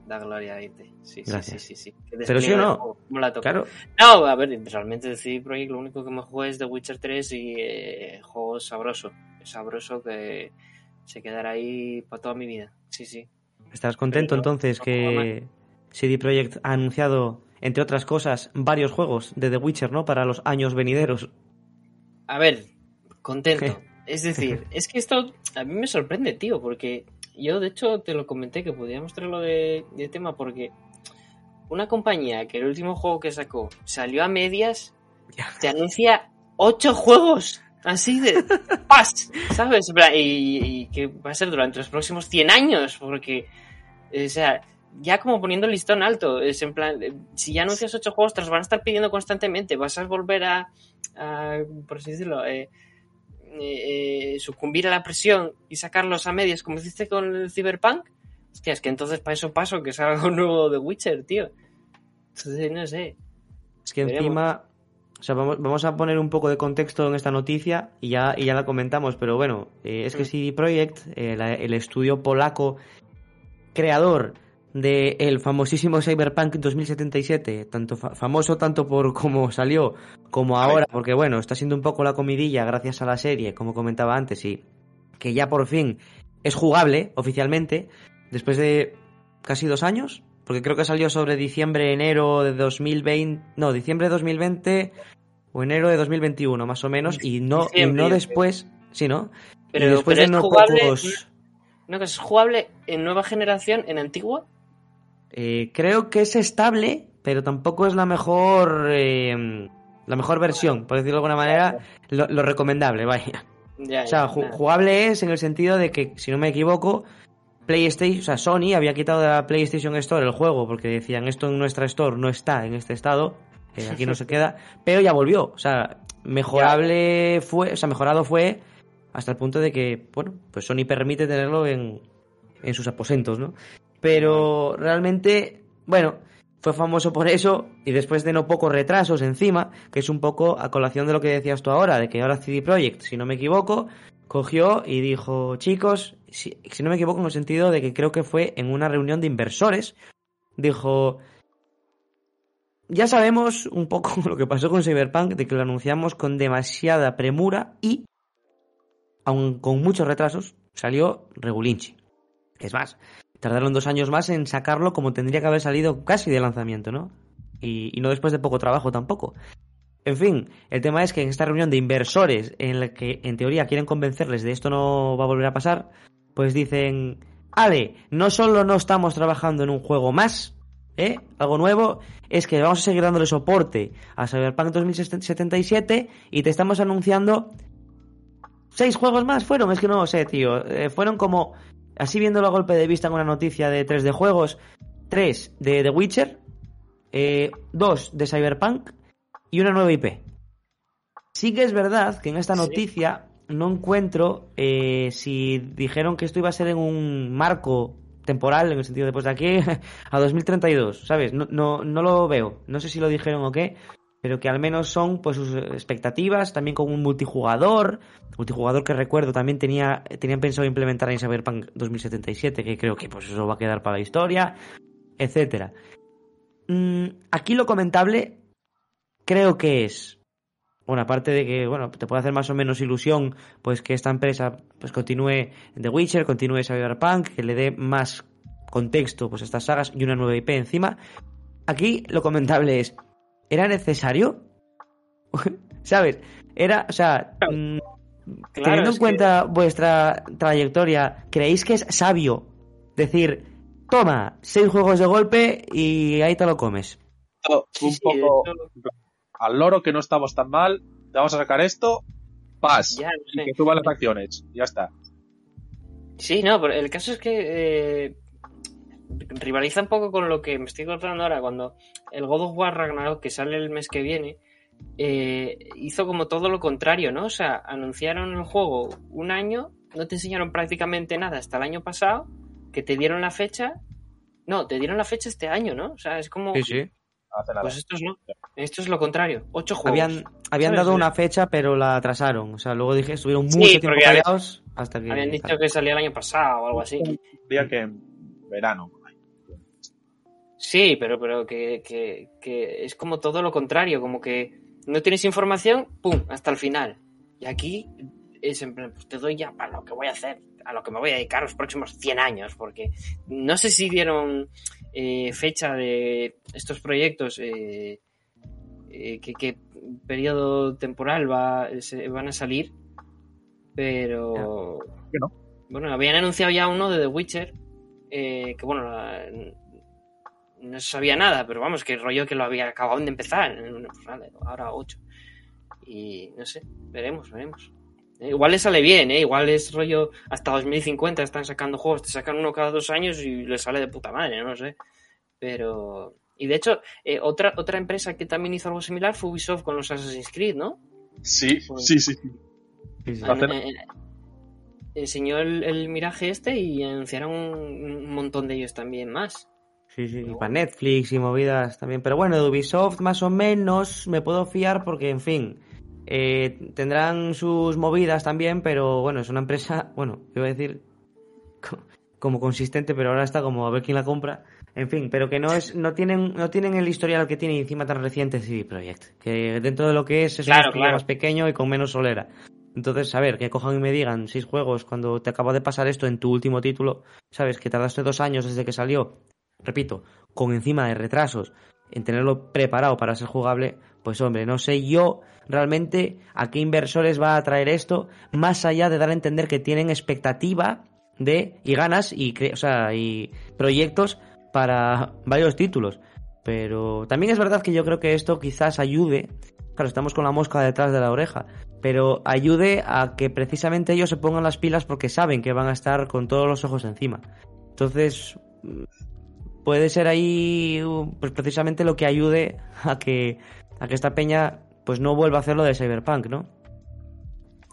Da gloria a irte. Sí, Gracias. sí, sí, sí. Pero sí o no. de juego, ¿Cómo la? Claro, No, a ver, realmente de CD Projekt lo único que me juego es The Witcher 3 y eh, juego sabroso. Sabroso que se quedará ahí para toda mi vida. Sí, sí. ¿estás contento Pero entonces no que CD Projekt ha anunciado, entre otras cosas, varios juegos de The Witcher, ¿no? Para los años venideros. A ver, contento. Es decir, es que esto a mí me sorprende, tío, porque yo de hecho te lo comenté que podíamos traerlo de, de tema porque una compañía que el último juego que sacó salió a medias, te anuncia ocho juegos así de paz, ¿sabes? Y, y que va a ser durante los próximos 100 años, porque, o sea, ya como poniendo el listón alto, es en plan, eh, si ya anuncias ocho juegos, te los van a estar pidiendo constantemente, vas a volver a, a, por así decirlo, eh, eh, eh, sucumbir a la presión y sacarlos a medias como hiciste con el Cyberpunk. Hostia, es que entonces para eso paso que salga un nuevo de Witcher, tío. Entonces, no sé. Es que Veremos. encima, o sea, vamos, vamos a poner un poco de contexto en esta noticia y ya, y ya la comentamos, pero bueno, eh, es que Mm. CD Projekt, eh, la- el estudio polaco creador del el famosísimo Cyberpunk 2077, tanto fa- famoso tanto por cómo salió como ahora, porque bueno, está siendo un poco la comidilla gracias a la serie, como comentaba antes, y que ya por fin es jugable oficialmente, después de casi dos años, porque creo que salió sobre diciembre, enero de 2020, no, diciembre de 2020 o enero de 2021, más o menos, y no, y no después, sí, ¿no? Pero, y después pero de es no jugable, pocos... ¿no? que es jugable en nueva generación, en antigua. Eh, creo que es estable, pero tampoco es la mejor eh, la mejor versión, por decirlo de alguna manera, lo, lo recomendable, vaya. Ya, O sea, ya, ju- nada. jugable es en el sentido de que, si no me equivoco, PlayStation, o sea, Sony había quitado de la PlayStation Store el juego porque decían esto en nuestra Store no está en este estado, eh, aquí no se queda, pero ya volvió, o sea, mejorable fue, o sea, mejorado fue hasta el punto de que, bueno, pues Sony permite tenerlo en, en sus aposentos, ¿no? Pero realmente, bueno, fue famoso por eso y después de no pocos retrasos encima, que es un poco a colación de lo que decías tú ahora, de que ahora CD Projekt, si no me equivoco, cogió y dijo, chicos, si, si no me equivoco en el sentido de que creo que fue en una reunión de inversores, dijo, ya sabemos un poco lo que pasó con Cyberpunk, de que lo anunciamos con demasiada premura y, aun con muchos retrasos, salió regulinchi. Es más, tardaron dos años más en sacarlo como tendría que haber salido casi de lanzamiento, ¿no? Y, y no después de poco trabajo tampoco. En fin, el tema es que en esta reunión de inversores en la que en teoría quieren convencerles de esto no va a volver a pasar, pues dicen, Ale, no solo no estamos trabajando en un juego más, ¿eh? Algo nuevo, es que vamos a seguir dándole soporte a Cyberpunk 2077 y te estamos anunciando seis juegos más fueron, es que no lo sé, tío, Eh, fueron como así viéndolo a golpe de vista en una noticia de 3 de juegos, 3 de The Witcher, 2 eh, de Cyberpunk y una nueva IP. Sí que es verdad que en esta noticia no encuentro eh, si dijeron que esto iba a ser en un marco temporal, en el sentido de pues de aquí a 2032, ¿sabes? No, no, no lo veo. No sé si lo dijeron o qué, pero que al menos son pues sus expectativas, también con un multijugador, multijugador que recuerdo también tenía tenían pensado implementar en Cyberpunk 2077, que creo que pues eso va a quedar para la historia, etcétera. Mm, aquí lo comentable creo que es bueno, aparte de que, bueno, te puede hacer más o menos ilusión, pues que esta empresa pues continúe The Witcher, continúe Cyberpunk, que le dé más contexto pues a estas sagas y una nueva IP encima. Aquí lo comentable es, ¿era necesario? ¿Sabes? Era, o sea, mm, teniendo en cuenta vuestra trayectoria, ¿creéis que es sabio decir, toma, seis juegos de golpe y ahí te lo comes? un poco al loro que no estamos tan mal, te vamos a sacar esto, paz, y que suban las acciones, ya está. Sí, no, pero el caso es que eh, rivaliza un poco con lo que me estoy contando ahora, cuando el God of War Ragnarok, que sale el mes que viene, eh, hizo como todo lo contrario, ¿no? O sea, anunciaron el juego un año, no te enseñaron prácticamente nada hasta el año pasado, que te dieron la fecha. No, te dieron la fecha este año, ¿no? O sea, es como. Sí, sí. Pues esto es, no. esto es lo contrario. Ocho juegos. Habían, habían dado una fecha, pero la atrasaron. O sea, luego dije, estuvieron mucho tiempo callados hasta que. Habían dicho que salía el año pasado o algo así. Día que en verano. Sí, pero, pero que, que, que, es como todo lo contrario, como que no tienes información, ¡pum! hasta el final. Y aquí es en plan, pues te doy ya para lo que voy a hacer, a lo que me voy a dedicar los próximos 100 años, porque no sé si dieron eh, fecha de estos proyectos, eh, eh, qué, periodo temporal va, van a salir, pero... Bueno, habían anunciado ya uno de The Witcher, que bueno, no sabía nada, pero vamos, que rollo que lo había acabado de empezar, ahora 8. Y no sé, veremos, veremos. Igual le sale bien, ¿eh? Igual es rollo hasta 2050 están sacando juegos, te sacan uno cada dos años y le sale de puta madre, no sé. Pero... Y de hecho, eh, otra, otra empresa que también hizo algo similar fue Ubisoft con los Assassin's Creed, ¿no? Sí, sí, sí. enseñó el, el, miraje este y anunciaron un, montón de ellos también más. Sí, sí, y para Netflix y movidas también. Pero bueno, de Ubisoft más o menos me puedo fiar porque, en fin, eh, tendrán sus movidas también, pero bueno, es una empresa, bueno, iba a decir como consistente, pero ahora está como a ver quién la compra. En fin, pero que no es, no tienen, no tienen el historial que tiene encima tan reciente CD Projekt. Que dentro de lo que es es un más pequeño y con menos solera. Entonces, a ver, que cojan y me digan seis juegos cuando te acaba de pasar esto en tu último título, sabes que tardaste dos años desde que salió, repito, con encima de retrasos, en tenerlo preparado para ser jugable, pues hombre, no sé yo realmente a qué inversores va a traer esto, más allá de dar a entender que tienen expectativa de y ganas y, o sea, y proyectos para varios títulos. Pero también es verdad que yo creo que esto quizás ayude, claro, estamos con la mosca detrás de la oreja, pero ayude a que precisamente ellos se pongan las pilas porque saben que van a estar con todos los ojos encima. Entonces, puede ser ahí pues precisamente lo que ayude a que a que esta peña pues no vuelva a hacer lo de Cyberpunk, ¿no?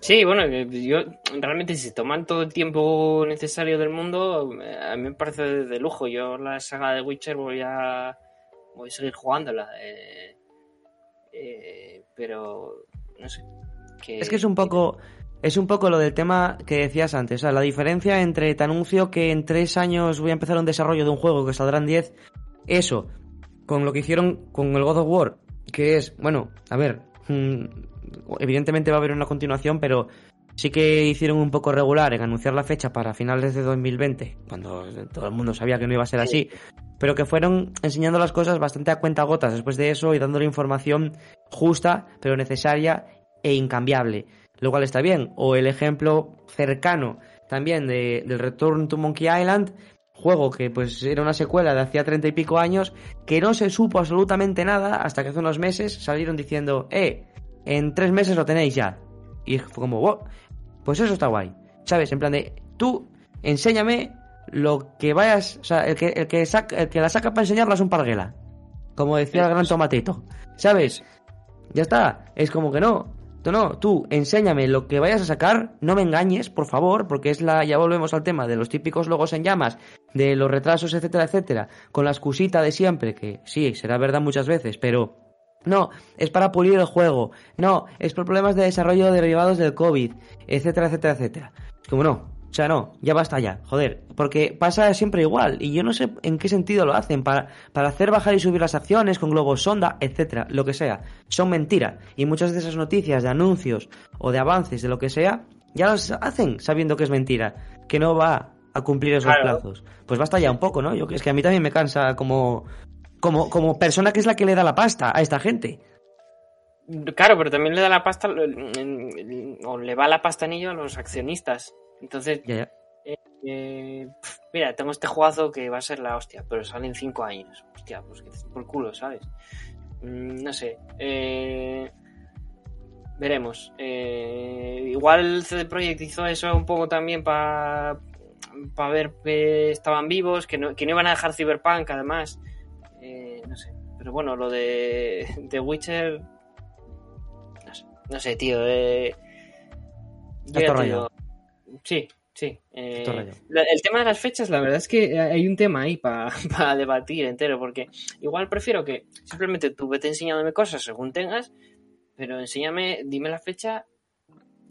Sí, bueno, yo realmente si toman todo el tiempo necesario del mundo, a mí me parece de, lujo. Yo la saga de Witcher voy a voy a seguir jugándola, eh, eh, pero no sé. es que es un poco es un poco lo del tema que decías antes, o sea, la diferencia entre te anuncio que en tres años voy a empezar un desarrollo de un juego que saldrá en diez, eso, con lo que hicieron con el God of War, que es, bueno, a ver, mm, evidentemente va a haber una continuación, pero sí que hicieron un poco regular en anunciar la fecha para finales de 2020, cuando todo el mundo sabía que no iba a ser así, pero que fueron enseñando las cosas bastante a cuenta gotas después de eso y dándole información justa, pero necesaria e incambiable, lo cual está bien. O el ejemplo cercano también de, del Return to Monkey Island, juego que pues era una secuela de hacía treinta y pico años, que no se supo absolutamente nada hasta que hace unos meses salieron diciendo, eh, en tres meses lo tenéis ya. Y fue como, wow, pues eso está guay. ¿Sabes? En plan de, tú enséñame lo que vayas, o sea, el que, el que, saca, el que la saca para enseñarla es un parguela. Como decía el gran tomatito. ¿Sabes? Ya está. Es como que no. Tú no, tú enséñame lo que vayas a sacar, no me engañes, por favor, porque es la, ya volvemos al tema de los típicos logos en llamas, de los retrasos, etcétera, etcétera, con la excusita de siempre, que sí, será verdad muchas veces, pero no, es para pulir el juego, no, es por problemas de desarrollo derivados del COVID, etcétera, etcétera, etcétera. Como no, o sea, no, ya basta ya, joder, porque pasa siempre igual y yo no sé en qué sentido lo hacen para, para hacer bajar y subir las acciones con globos sonda, etcétera, lo que sea. Son mentira y muchas de esas noticias de anuncios o de avances de lo que sea ya las hacen sabiendo que es mentira, que no va a cumplir esos Claro. plazos. Pues basta ya un poco, ¿no? Yo es que a mí también me cansa como como como persona que es la que le da la pasta a esta gente. Claro, pero también le da la pasta, o le va la pasta anillo a los accionistas. Entonces, Ya, ya. eh, pf, mira, tengo este jugazo que va a ser la hostia, pero sale en 5 años. Hostia, pues que por culo, ¿sabes? Mm, no sé. Eh, veremos. Eh, igual CD Projekt hizo eso un poco también para ver que estaban vivos, que no, que no iban a dejar Cyberpunk, además. Eh, no sé. Pero bueno, lo de, de Witcher. No sé, no sé tío. Eh, yo Sí, sí. eh, el tema de las fechas, la verdad es que hay un tema ahí para debatir entero, porque igual prefiero que simplemente tú vete enseñándome cosas según tengas, pero enséñame, dime la fecha.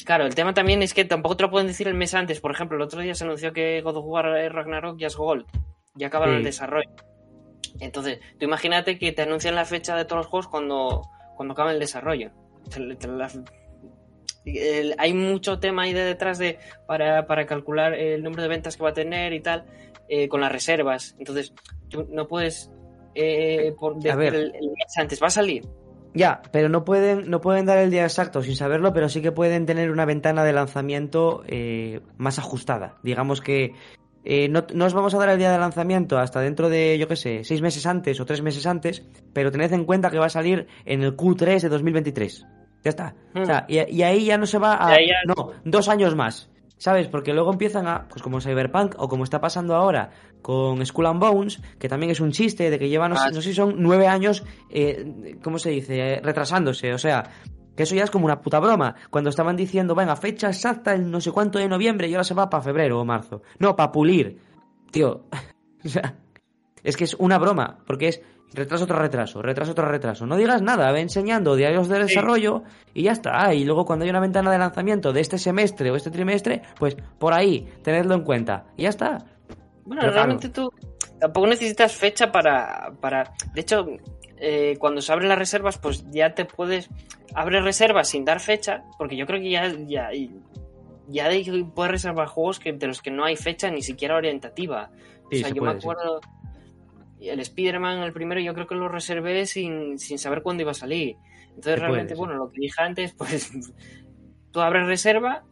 Claro, el tema también es que tampoco te lo pueden decir el mes antes. Por ejemplo, el otro día se anunció que God of War eh, Ragnarok ya es Gold. Ya acabaron Sí. el desarrollo. Entonces, tú imagínate que te anuncian la fecha de todos los juegos cuando, cuando acabe el desarrollo. Te- te la- el- hay mucho tema ahí de detrás de para, para calcular el número de ventas que va a tener y tal eh, con las reservas. Entonces, tú no puedes eh, por decir ver. el, el mes antes, va a salir. Ya, pero no pueden, no pueden dar el día exacto sin saberlo, pero sí que pueden tener una ventana de lanzamiento eh, más ajustada. Digamos que eh, no, no os vamos a dar el día de lanzamiento hasta dentro de, yo qué sé, seis meses antes o tres meses antes, pero tened en cuenta que va a salir en el Q3 de 2023. Ya está. O sea, y, y ahí ya no se va a... Ya- No, dos años más. ¿Sabes? Porque luego empiezan a, pues como Cyberpunk o como está pasando ahora con Skull and Bones, que también es un chiste de que llevan, no, sé- Ah, no sé si son nueve años, eh, ¿cómo se dice? Eh, retrasándose. O sea, que eso ya es como una puta broma. Cuando estaban diciendo, venga, fecha exacta, el no sé cuánto de noviembre, y ahora se va para febrero o marzo. No, para pulir. Tío, o sea, es que es una broma, porque es retraso tras retraso, retraso tras retraso. No digas nada, ve enseñando diarios de desarrollo y ya está. Y luego cuando hay una ventana de lanzamiento de este semestre o este trimestre, pues por ahí, tenedlo en cuenta. Y ya está. Bueno, Pero realmente tú tampoco necesitas fecha para. para... De hecho, eh, cuando se abren las reservas, pues ya te puedes. Abre reservas sin dar fecha, porque yo creo que ya. ya ya de- puedes reservar juegos que, de los que no hay fecha ni siquiera orientativa. Sí, o sea, se yo puede, me sí. El Spider-Man, el primero, yo creo que lo reservé sin, sin saber cuándo iba a salir. Entonces, realmente, bueno, lo que dije antes, pues. Tú abres reserva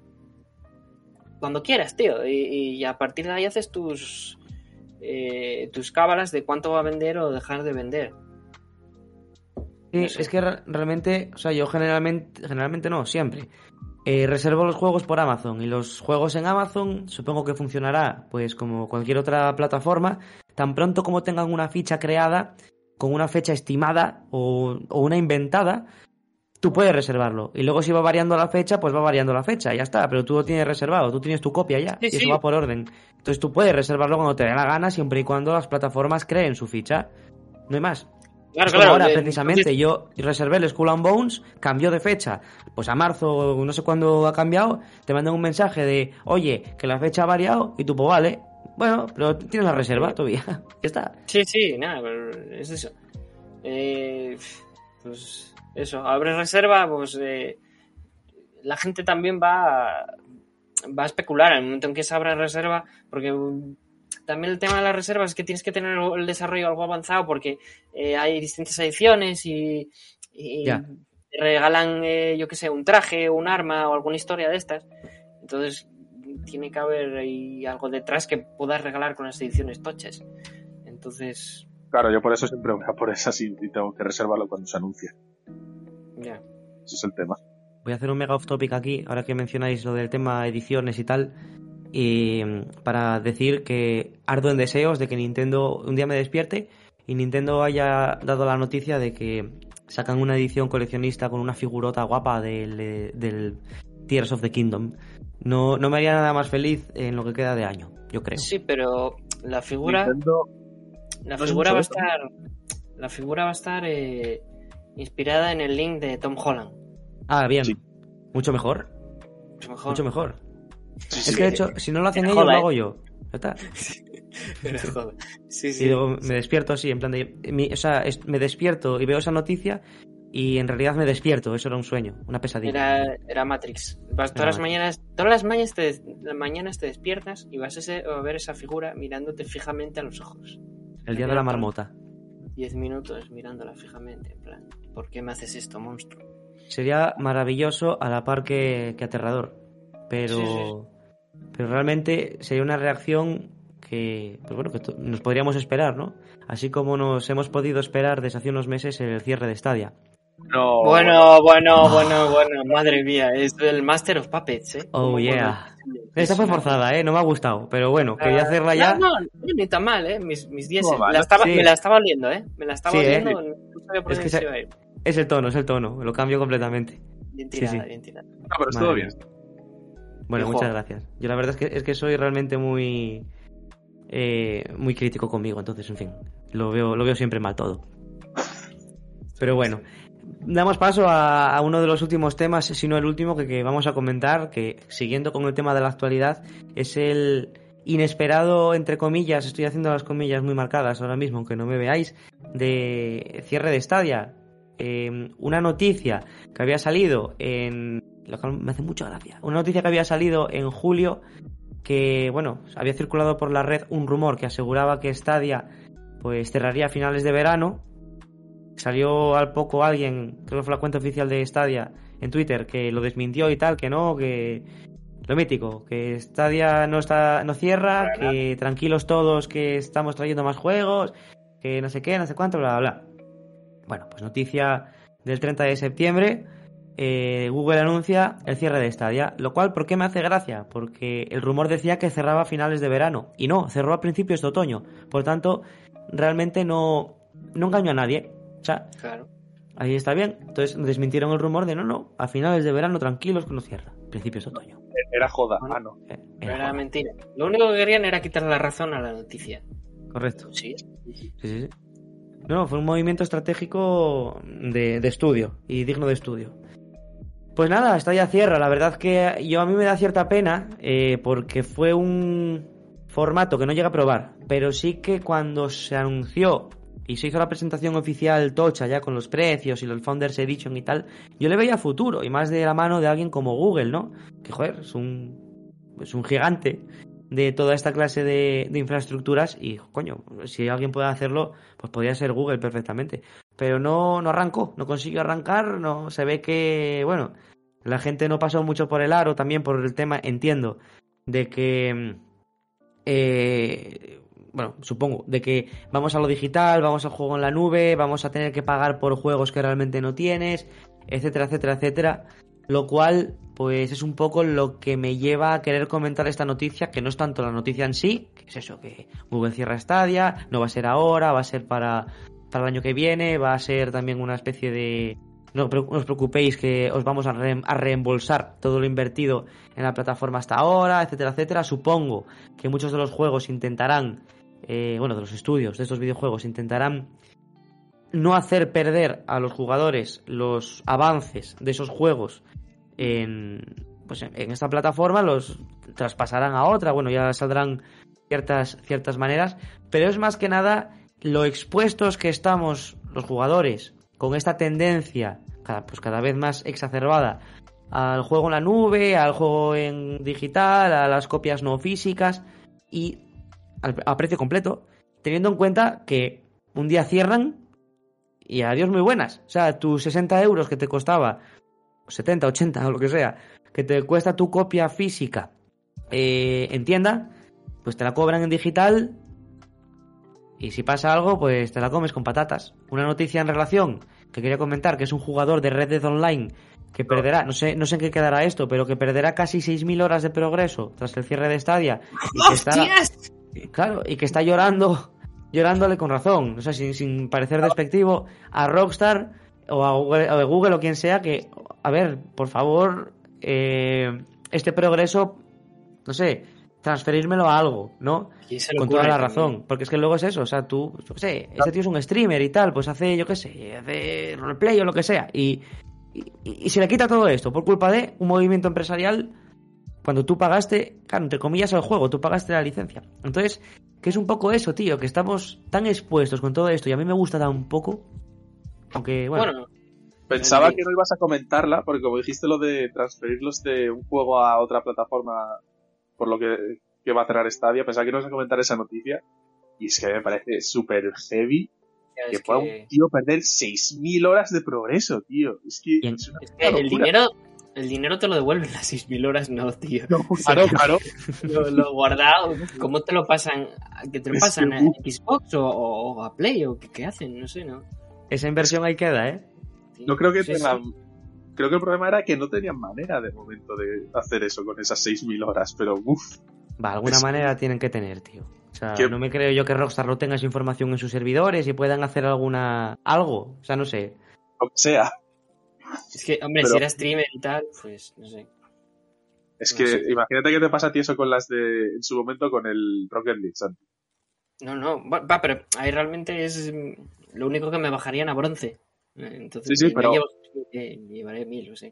cuando quieras, tío. Y, y a partir de ahí haces tus. eh, tus cábalas de cuánto va a vender o dejar de vender. Sí, No sé. es que re- realmente, o sea, yo generalmente, generalmente no, siempre. Eh, reservo los juegos por Amazon y los juegos en Amazon supongo que funcionará pues como cualquier otra plataforma, tan pronto como tengan una ficha creada con una fecha estimada o, o una inventada, tú puedes reservarlo. Y luego si va variando la fecha, pues va variando la fecha, ya está, pero tú lo tienes reservado, tú tienes tu copia ya, Sí, y eso sí. va por orden. Entonces tú puedes reservarlo cuando te dé la gana, siempre y cuando las plataformas creen su ficha. No hay más. Claro, claro, ahora, eh, precisamente, yo reservé el Skull and Bones, cambió de fecha, pues a marzo, no sé cuándo ha cambiado, te mandan un mensaje de, oye, que la fecha ha variado, y tú, pues vale, bueno, pero tienes la reserva todavía, ya está. Sí, sí, nada, pero es eso. Eh, pues eso, abres reserva, pues eh, la gente también va a, va a especular en el momento en que se abra reserva, porque también el tema de las reservas es que tienes que tener el desarrollo algo avanzado porque eh, hay distintas ediciones y, y Ya. te regalan, eh, yo qué sé, un traje, un arma o alguna historia de estas. Entonces tiene que haber ahí algo detrás que puedas regalar con las ediciones tochas. Entonces, Claro, yo por eso siempre voy a por esas y, tengo que reservarlo cuando se anuncia. ya. Ese es el tema. Voy a hacer un mega off topic aquí, ahora que mencionáis lo del tema ediciones y tal. Y para decir que ardo en deseos de que Nintendo un día me despierte y Nintendo haya dado la noticia de que sacan una edición coleccionista con una figurota guapa del, del Tears of the Kingdom. No, no me haría nada más feliz en lo que queda de año, yo creo. Sí, pero la figura. Nintendo- La no es figura va a estar. La figura va a estar eh, inspirada en el link de Tom Holland. Ah, bien. Sí. Mucho mejor. Mucho mejor. Mucho mejor. Sí, Es sí. que de hecho, si no lo hacen ellos, lo hago yo. Ya está. Sí, sí. Y luego me despierto así, en plan de. mi- o sea, es- me despierto y veo esa noticia y en realidad me despierto. Eso era un sueño, una pesadilla. Era, era Matrix. Vas Era todas las Matrix. mañanas, todas las mañanas te, las mañanas te despiertas y vas a, ese- a ver esa figura mirándote fijamente a los ojos. El día de la marmota. Diez minutos mirándola fijamente, en plan, ¿por qué me haces esto, monstruo? Sería maravilloso a la par que, que aterrador. Pero. Pero realmente sería una reacción que. Pues bueno, que nos podríamos esperar, ¿no? Así como nos hemos podido esperar desde hace unos meses el cierre de Stadia. No, Bueno, bueno, bueno, bueno, madre mía, es el Master of Puppets, ¿eh? Oh, Como yeah. bueno. Esta fue forzada, ¿eh? No me ha gustado. Pero bueno, quería Ah, hacerla ya. No, no, no, ni tan mal, ¿eh? Mis, mis días. No, vale. la estaba- Sí. Me la estaba oliendo, ¿eh? Me la estaba Sí, ¿eh? oliendo. No sabía por Es que se se- iba a ir. Es el tono, es el tono. Lo cambio completamente. Bien Sí, tirada, sí. bien tirada. No, pero estuvo bien. Bueno, Hijo. muchas gracias. Yo la verdad es que, es que soy realmente muy eh, muy crítico conmigo, entonces, en fin, lo veo, lo veo siempre mal todo. Pero bueno, damos paso a, a uno de los últimos temas, si no el último, que, que vamos a comentar, que siguiendo con el tema de la actualidad, es el inesperado, entre comillas, estoy haciendo las comillas muy marcadas ahora mismo, aunque no me veáis, de cierre de Stadia. Eh, una noticia que había salido en... Lo cual me hace mucha gracia. Una noticia que había salido en julio que, bueno, había circulado por la red un rumor que aseguraba que Stadia pues cerraría a finales de verano. Salió al poco alguien, creo que fue la cuenta oficial de Stadia en Twitter, que lo desmintió y tal, que no, que lo mítico, que Stadia no está no cierra, que tranquilos todos que estamos trayendo más juegos, que no sé qué, no sé cuánto, bla bla bla. Bueno, pues noticia del 30 de septiembre, eh, Google anuncia el cierre de Stadia, lo cual, ¿por qué me hace gracia? Porque el rumor decía que cerraba a finales de verano, y no, cerró a principios de otoño, por tanto, realmente no, no engañó a nadie. O sea, Claro. ahí está bien. Entonces desmintieron el rumor de no, no, a finales de verano tranquilos que no cierra, principios de otoño. Era joda. Bueno. Ah, no. Eh, era era joda. mentira. Lo único que querían era quitarle la razón a la noticia. Correcto. Sí. Sí, sí, sí. No, fue un movimiento estratégico de, de estudio y digno de estudio. Pues nada, está ya cierra. La verdad que yo a mí me da cierta pena eh, porque fue un formato que no llega a probar, pero sí que cuando se anunció y se hizo la presentación oficial tocha ya con los precios y los Founders Edition y tal, yo le veía futuro y más de la mano de alguien como Google, ¿no? Que joder, es un, es un gigante de toda esta clase de, de infraestructuras y coño, si alguien puede hacerlo, pues podría ser Google perfectamente. Pero no, no arrancó, no consiguió arrancar, no se ve que, bueno, la gente no pasó mucho por el aro, también por el tema, entiendo, de que, eh, bueno, supongo, de que vamos a lo digital, vamos al juego en la nube, vamos a tener que pagar por juegos que realmente no tienes, etcétera, etcétera, etcétera. Lo cual, pues es un poco lo que me lleva a querer comentar esta noticia, que no es tanto la noticia en sí, que es eso, que Google cierra Stadia, no va a ser ahora, va a ser para, para el año que viene, va a ser también una especie de... No os preocupéis que os vamos a, re- a reembolsar todo lo invertido en la plataforma hasta ahora, etcétera, etcétera. Supongo que muchos de los juegos intentarán, eh, bueno, de los estudios de estos videojuegos intentarán no hacer perder a los jugadores los avances de esos juegos en, pues en esta plataforma, los traspasarán a otra, bueno, ya saldrán ciertas, ciertas maneras, pero es más que nada lo expuestos que estamos los jugadores con esta tendencia cada, pues cada vez más exacerbada al juego en la nube, al juego en digital, a las copias no físicas y a precio completo, teniendo en cuenta que un día cierran y adiós muy buenas. O sea, tus 60 euros que te costaba, 70, 80 o lo que sea, que te cuesta tu copia física eh, en tienda, pues te la cobran en digital y si pasa algo, pues te la comes con patatas. Una noticia en relación que quería comentar, que es un jugador de Red Dead Online que perderá, no sé, no sé en qué quedará esto, pero que perderá casi 6.000 horas de progreso tras el cierre de Stadia. Y que está, ¡Hostias! claro, y que está llorando, llorándole con razón, o sea, sin, sin parecer despectivo, a Rockstar o a Google, o a Google o quien sea, que, a ver, por favor, eh, este progreso, no sé, transferírmelo a algo, ¿no? ¿Quién se le Con toda la también? razón, porque es que luego es eso, o sea, tú, yo qué sé, este tío es un streamer y tal, pues hace, yo qué sé, hace roleplay o lo que sea, y, y, y se le quita todo esto por culpa de un movimiento empresarial cuando tú pagaste, claro, entre comillas, el juego, tú pagaste la licencia. Entonces, que es un poco eso, tío, que estamos tan expuestos con todo esto y a mí me gusta tan poco, aunque, bueno, Bueno, Pensaba que no ibas a comentarla, porque como dijiste lo de transferirlos de un juego a otra plataforma por lo que, que va a cerrar Stadia, pensaba que no ibas a comentar esa noticia. Y es que me parece súper heavy que pueda que- un tío perder 6.000 horas de progreso, tío. Es que es una es que el dinero, el dinero te lo devuelven las 6.000 horas, no, tío. No, claro, claro. Lo, lo guardado, ¿cómo te lo pasan? ¿Que te lo Es pasan que, a Xbox o, o a Play o qué, qué hacen? No sé, ¿no? esa inversión ahí queda, ¿eh? No creo que Sí, tengan... sí. Creo que el problema era que no tenían manera de momento de hacer eso con esas 6.000 horas, pero uff, Va, alguna Es- manera tienen que tener, tío. O sea, Que- no me creo yo que Rockstar no tenga esa información en sus servidores y puedan hacer alguna... algo, o sea, no sé. que sea. Es que, hombre, Pero- si era streamer y tal, pues no sé. Es No que sé. imagínate que te pasa a ti eso con las de... en su momento con el Rocket League, Santi. No, no, va, pero ahí realmente es mm, lo único que me bajarían a bronce. Eh, Entonces, Sí, pero- llevo- eh, llevaré mil, o sea.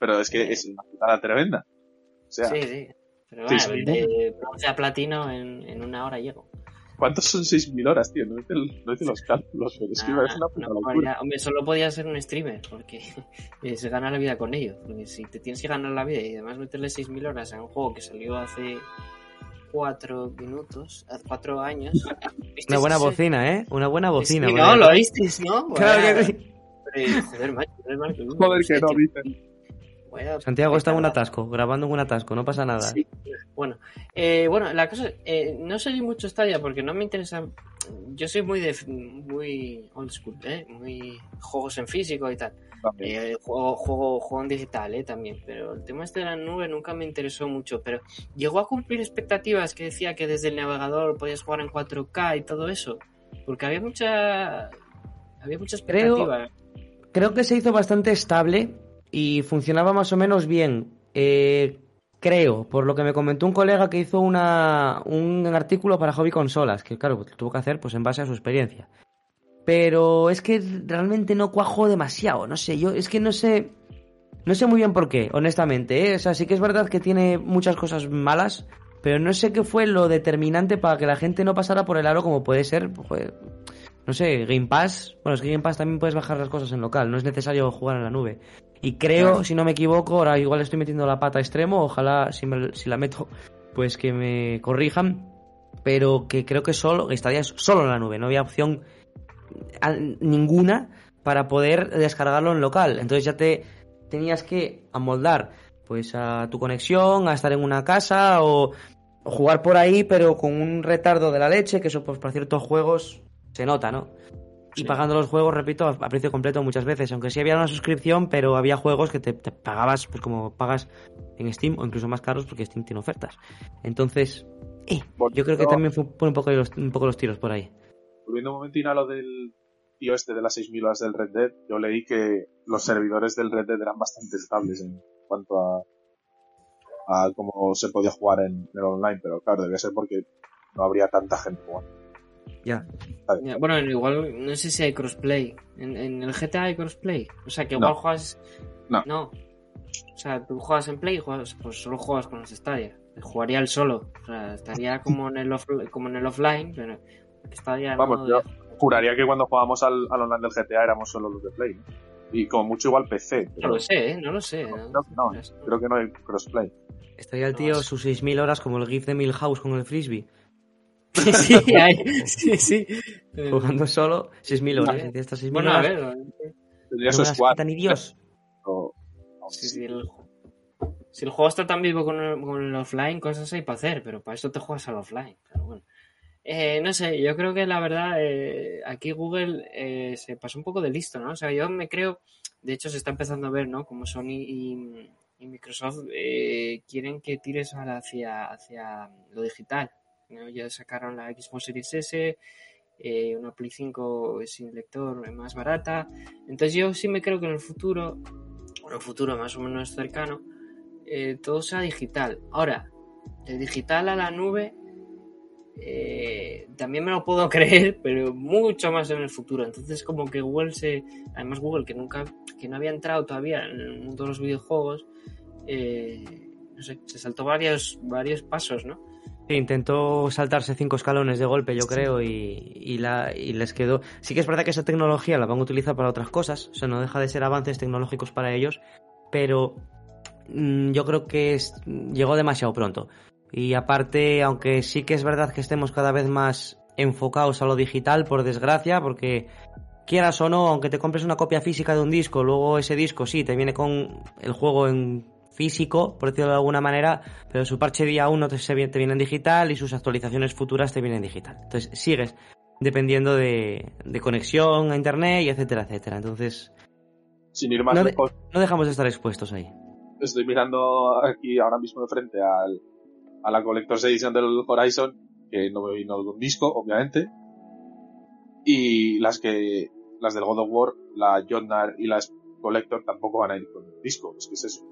Pero es que Eh. es una putada tremenda. O sea, Sí, sí. Pero bueno, sí. de bronce a platino en, en una hora llego. ¿cuántos son 6.000 horas, tío? No hice, el- no hice los cálculos, pero es que Ah, es una puta no, locura. ya- hombre, solo podía ser un streamer, porque se gana la vida con ello. Porque si te tienes que ganar la vida y además meterle 6.000 horas a un juego que salió hace 4 minutos, hace 4 años. ¿visteis Una buena ese? bocina, ¿eh? Una buena bocina. Sí, no, lo oísteis, ¿no? Claro que sí. Joder, macho, joder, macho. Joder, que no, Santiago está en un atasco, grabando en un atasco, no pasa nada. Sí, bueno. Eh, bueno, la cosa, eh, no seguí mucho Stadia porque no me interesa. Yo soy muy de muy old school, ¿eh? Muy juegos en físico y tal. Eh, juego, juego, juego en digital, ¿eh? También. Pero el tema este de la nube nunca me interesó mucho. Pero llegó a cumplir expectativas que decía que desde el navegador podías jugar en 4K y todo eso. Porque había mucha. Había mucha Creo- expectativa. Creo que se hizo bastante estable y funcionaba más o menos bien. Eh, creo, por lo que me comentó un colega que hizo una, un artículo para Hobby Consolas, que claro, lo tuvo que hacer pues en base a su experiencia. Pero es que realmente no cuajó demasiado, no sé, yo es que no sé, no sé muy bien por qué, honestamente, ¿eh? O sea, sí que es verdad que tiene muchas cosas malas, pero no sé qué fue lo determinante para que la gente no pasara por el aro como puede ser, pues, no sé, Game Pass. Bueno, es que Game Pass también puedes bajar las cosas en local, no es necesario jugar en la nube. Y creo, Claro. si no me equivoco, ahora igual estoy metiendo la pata a extremo, ojalá si, me- si la meto, pues que me corrijan. Pero que creo que solo, estaría solo en la nube, no había opción ninguna para poder descargarlo en local. Entonces ya te tenías que amoldar pues a tu conexión, a estar en una casa o jugar por ahí, pero con un retardo de la leche, que eso pues para ciertos juegos se nota, ¿no? Y pagando los juegos, repito, a precio completo muchas veces, aunque sí había una suscripción, pero había juegos que te, te pagabas, pues como pagas en Steam, o incluso más caros porque Steam tiene ofertas. Entonces, eh, yo creo que también fue un poco, los, un poco los tiros por ahí. Volviendo un momentín a lo del tío este de las 6.000 horas del Red Dead, yo leí que los servidores del Red Dead eran bastante estables en cuanto a, a cómo se podía jugar en el online, pero claro, debía ser porque no habría tanta gente jugando. Ya. Ya, Bueno, igual no sé si hay crossplay. En, en el GTA hay crossplay. O sea, que igual No. juegas. No. O sea, tú juegas en Play y juegas, pues solo juegas con los Stadia. Jugaría el solo. O sea, estaría como en el, off- como en el offline, pero Stadia no Vamos, yo deja. juraría que cuando jugábamos al, al online del GTA éramos solo los de Play, ¿no? Y como mucho igual PC. No Pero lo sé, ¿eh? No lo sé. ¿no? creo que no, ¿eh? creo que no hay crossplay. Estaría el tío No, sus 6.000 horas como el GIF de Milhouse con el frisbee. Sí, hay. Sí, sí. Jugando solo 6.000 horas. Vale. y dice, estas 6.000 Bueno, a ver. No squad. quita ni Dios. o- Si, el, si el juego está tan vivo con el, con el offline, cosas hay para hacer, pero para eso te juegas al offline. Pero bueno. Eh, no sé, yo creo que la verdad eh, aquí Google eh, se pasó un poco de listo, ¿no? O sea, yo me creo, de hecho se está empezando a ver, ¿no? Como Sony y, y Microsoft eh, quieren que tires ahora hacia, hacia lo digital. ¿No? Ya sacaron la Xbox Series S, eh, una Play 5 sin lector más barata. Entonces yo sí me creo que en el futuro, en un futuro más o menos cercano, eh, todo sea digital. Ahora, de digital a la nube eh, también me lo puedo creer, pero mucho más en el futuro. Entonces, como que Google se. Además, Google, que nunca. que no había entrado todavía en el mundo de los videojuegos. no sé, se saltó varios, varios pasos, ¿no? Sí, intentó saltarse cinco escalones de golpe, yo creo, y, y la, y les quedó. Sí que es verdad que esa tecnología la van a utilizar para otras cosas, o sea, no deja de ser avances tecnológicos para ellos, pero mm, yo creo que es- llegó demasiado pronto. Y aparte, aunque sí que es verdad que estemos cada vez más enfocados a lo digital, por desgracia, porque quieras o no, aunque te compres una copia física de un disco, luego ese disco sí, te viene con el juego en físico, por decirlo de alguna manera, pero su parche día 1 te, te viene en digital y sus actualizaciones futuras te vienen en digital. Entonces sigues dependiendo de, de conexión a internet y etcétera, etcétera. Entonces Sin ir más No de- lejos, no dejamos de estar expuestos ahí. estoy mirando aquí ahora mismo de frente al, a la Collector's Edition del Horizon, que no me vino un disco, obviamente. Y las que, las del God of War, la Jotnar y la Collector tampoco van a ir con el disco. Es que es eso.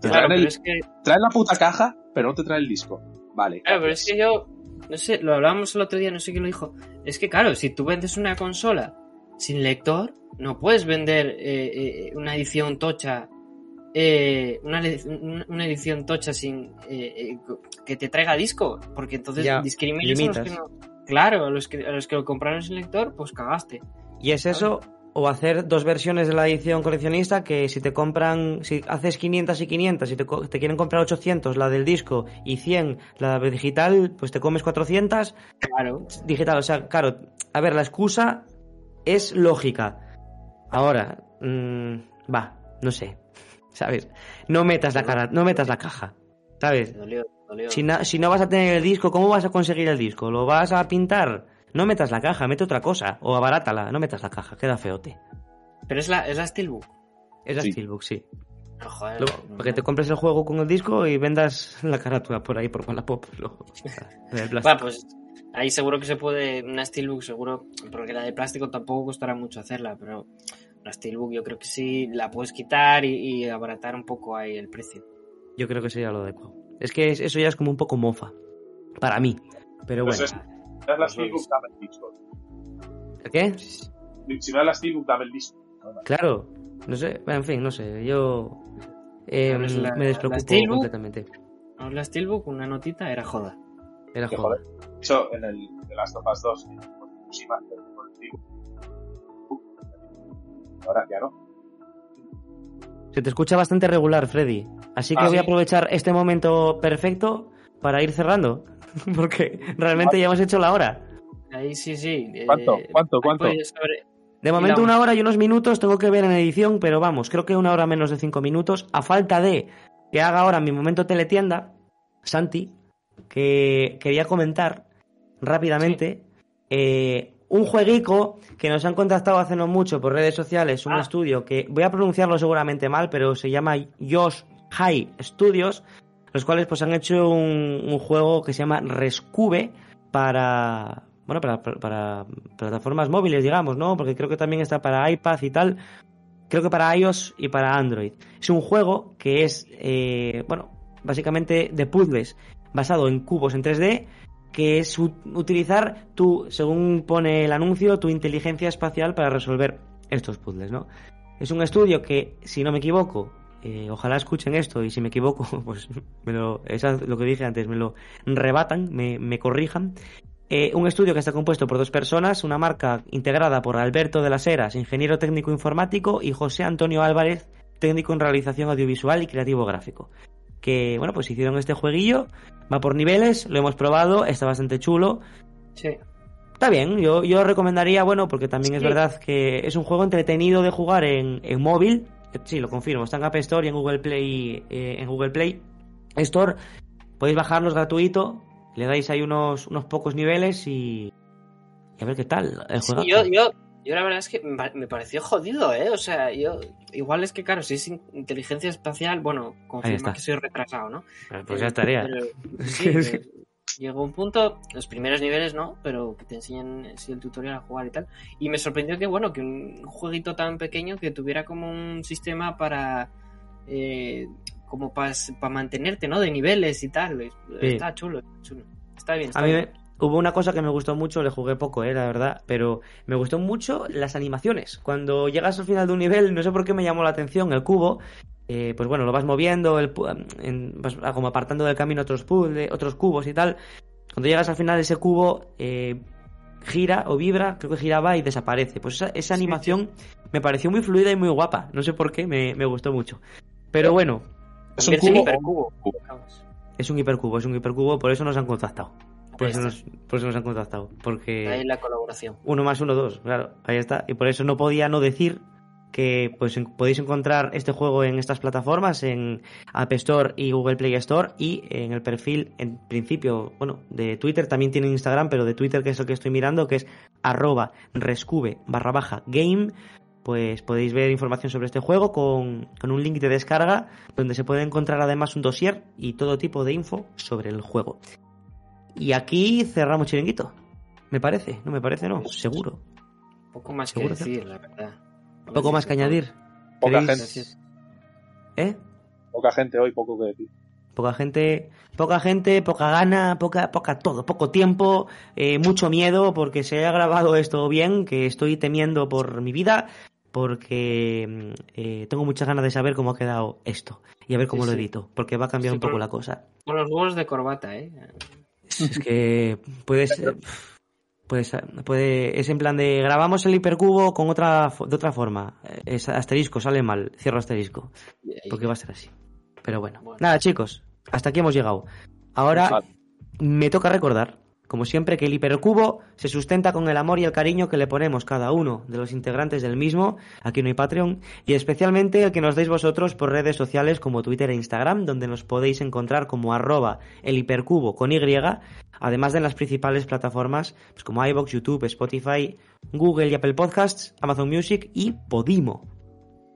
Te Claro, traen, el- pero es que, traen la puta caja, pero no te traen el disco. Vale. claro, pero es que yo, no sé, lo hablábamos el otro día, no sé quién lo dijo. Es que, claro, si tú vendes una consola sin lector, no puedes vender eh, eh, una edición tocha, eh, una, una- edición tocha sin eh, eh, que te traiga disco, porque entonces Ya, discriminas a los que limitas. no. Claro, a los que, a los que lo compraron sin lector, pues cagaste. Y es eso, o hacer dos versiones de la edición coleccionista que si te compran, si haces 500 y 500, si te, te quieren comprar 800 la del disco y 100 la digital, pues te comes 400 Claro. digital. O sea, claro, a ver, la excusa es lógica. Ahora, mm, va, no sé, ¿sabes? No metas la cara, no metas la caja, ¿sabes? Dolió, dolió. Si, na- si no vas a tener el disco, ¿cómo vas a conseguir el disco? ¿Lo vas a pintar? No metas la caja, mete otra cosa. O abarátala, no metas la caja, queda feote. Pero es la, es la Steelbook. Es la Sí. Steelbook, sí. No, joder, Luego, no, para que no. te compres el juego con el disco y vendas la carátula por ahí, por Wallapop. Luego. Va, pues ahí seguro que se puede, una Steelbook seguro, porque la de plástico tampoco costará mucho hacerla, pero una Steelbook yo creo que sí la puedes quitar y, y abaratar un poco ahí el precio. Yo creo que sería lo adecuado. Es que es- eso ya es como un poco mofa. Para mí. Pero Pues bueno. es- me das la Steelbook, dame el disco. ¿El ¿Qué? Si me das la Steelbook, dame el disco. Claro. No sé. En fin, no sé. Yo eh, la- me despreocupo la Steelbook. completamente. Ahora la Steelbook, una notita, era joda. Era Que joda. joder. De hecho, en el de Last of Us 2, con Tsushima, con el Steelbook. Ahora ya no. Se te escucha bastante regular, Freddy. Así que Ah, voy a aprovechar este momento perfecto para ir cerrando. Porque realmente ya hemos hecho la hora. Ahí sí, sí. eh, ¿Cuánto? ¿Cuánto? ¿Cuánto? De momento una hora y unos minutos tengo que ver en edición, pero vamos, creo que una hora menos de cinco minutos. A falta de que haga ahora mi momento teletienda, Santi, que quería comentar rápidamente eh, un jueguico que nos han contactado hace no mucho por redes sociales, un Ah. estudio que voy a pronunciarlo seguramente mal, pero se llama Yosh High Studios, los cuales pues han hecho un, un juego que se llama Rescube para bueno para, para- plataformas móviles digamos no porque creo que también está para iPad y tal. Creo que para iOS y para Android. Es un juego que es eh, bueno básicamente de puzzles basado en cubos en 3D que es utilizar tu según pone el anuncio tu inteligencia espacial para resolver estos puzzles no es un estudio que si no me equivoco eh, ojalá escuchen esto y si me equivoco, pues me lo, es lo que dije antes, me lo rebatan, me, me corrijan. Eh, un estudio que está compuesto por dos personas, una marca integrada por Alberto de las Heras, ingeniero técnico informático, y José Antonio Álvarez, técnico en realización audiovisual y creativo gráfico. Que, bueno, pues hicieron este jueguillo, va por niveles, lo hemos probado, está bastante chulo. Sí. Está bien, yo, yo recomendaría, bueno, porque también es verdad que es un juego entretenido de jugar en, en móvil. Sí, lo confirmo, está en App Store y en Google Play, eh, en Google Play Store. Podéis bajarlos gratuito. Le dais ahí unos, unos pocos niveles y, y a ver qué tal el Sí, yo, yo, yo la verdad es que me pa- me pareció jodido, ¿eh? O sea, yo. Igual es que, claro, si es in- inteligencia espacial, bueno, confirma que soy retrasado, ¿no? Pues ya estaría. Pero, sí, pero llegó un punto, los primeros niveles no, pero que te enseñan sí, el tutorial a jugar y tal. Y me sorprendió que, bueno, que un jueguito tan pequeño que tuviera como un sistema para. eh, como para mantenerte, ¿no? De niveles y tal. Sí. Está chulo, está chulo. Está bien. Está A mí me- hubo una cosa que me gustó mucho, le jugué poco, eh, la verdad, pero me gustó mucho las animaciones. Cuando llegas al final de un nivel, no sé por qué me llamó la atención el cubo. Eh, pues bueno, lo vas moviendo, el, pu- en- vas como apartando del camino otros puzzles, otros cubos y tal. Cuando llegas al final ese cubo eh, gira o vibra, creo que giraba y desaparece. Pues esa, esa animación me pareció muy fluida y muy guapa. No sé por qué, me, me gustó mucho. Pero bueno, Es un cubo. hipercubo. es un hipercubo, es un hipercubo, por eso nos han contactado. Por eso nos, por eso nos han contactado. Porque... Ahí la colaboración. Uno más uno, dos, claro, ahí está. Y por eso no podía no decir que pues en- podéis encontrar este juego en estas plataformas, en App Store y Google Play Store y en el perfil, en principio, bueno, de Twitter, también tiene Instagram, pero de Twitter, que es el que estoy mirando, que es arroba rescube barra baja game, pues podéis ver información sobre este juego con, con un link de descarga donde se puede encontrar además un dossier y todo tipo de info sobre el juego. Y aquí cerramos chiringuito. Me parece, no me parece, no, seguro. Poco más Seguro que- decir, la verdad. Poco más que añadir. Poca ¿Queréis- gente. ¿Eh? Poca gente hoy, poco que decir. Poca gente, poca gente, poca gana, poca, poca todo, poco tiempo, eh, mucho miedo porque se ha grabado esto bien, que estoy temiendo por mi vida, porque mm, eh, tengo muchas ganas de saber cómo ha quedado esto y a ver cómo Sí, lo sí. edito, porque va a cambiar Sí, un poco la cosa. Con los huevos de corbata, ¿eh? Es que puedes, eh, puedes, puede, es en plan de grabamos el hipercubo con otra, de otra forma. Es asterisco, sale mal, cierro asterisco. Porque va a ser así. Pero bueno. Bueno. Nada, chicos, hasta aquí hemos llegado. Ahora Vale. me toca recordar, como siempre, que el hipercubo se sustenta con el amor y el cariño que le ponemos cada uno de los integrantes del mismo, aquí no hay Patreon, y especialmente el que nos deis vosotros por redes sociales como Twitter e Instagram, donde nos podéis encontrar como arroba el hipercubo con Y, además de en las principales plataformas pues como iVoox, YouTube, Spotify, Google y Apple Podcasts, Amazon Music y Podimo.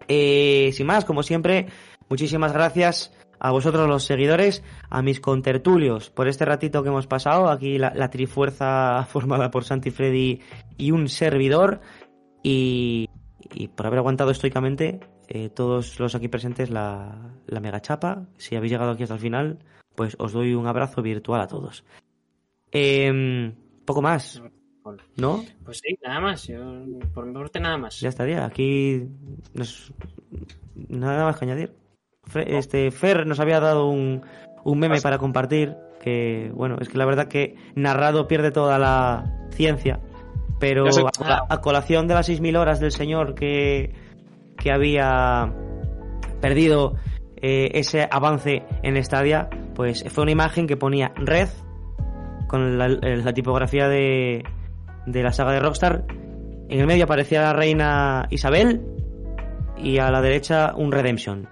Eh, sin más, como siempre, muchísimas gracias a vosotros los seguidores, a mis contertulios por este ratito que hemos pasado, aquí la, la trifuerza formada por Santi Freddy y un servidor, y, y por haber aguantado estoicamente eh, todos los aquí presentes la, la mega chapa. Si habéis llegado aquí hasta el final, pues os doy un abrazo virtual a todos. Em, poco más, ¿no? Pues sí, nada más. Yo, por mi parte, nada más. Ya estaría. Aquí nos- nada más que añadir. Fre- Este Fer nos había dado un, un meme para compartir. Que bueno, es que la verdad que narrado pierde toda la ciencia. Pero a, cola- a colación de las 6.000 horas del señor que, que había perdido eh, ese avance en Stadia, pues fue una imagen que ponía Red con la, la tipografía de, de la saga de Rockstar. En el medio aparecía la reina Isabel y a la derecha un Redemption.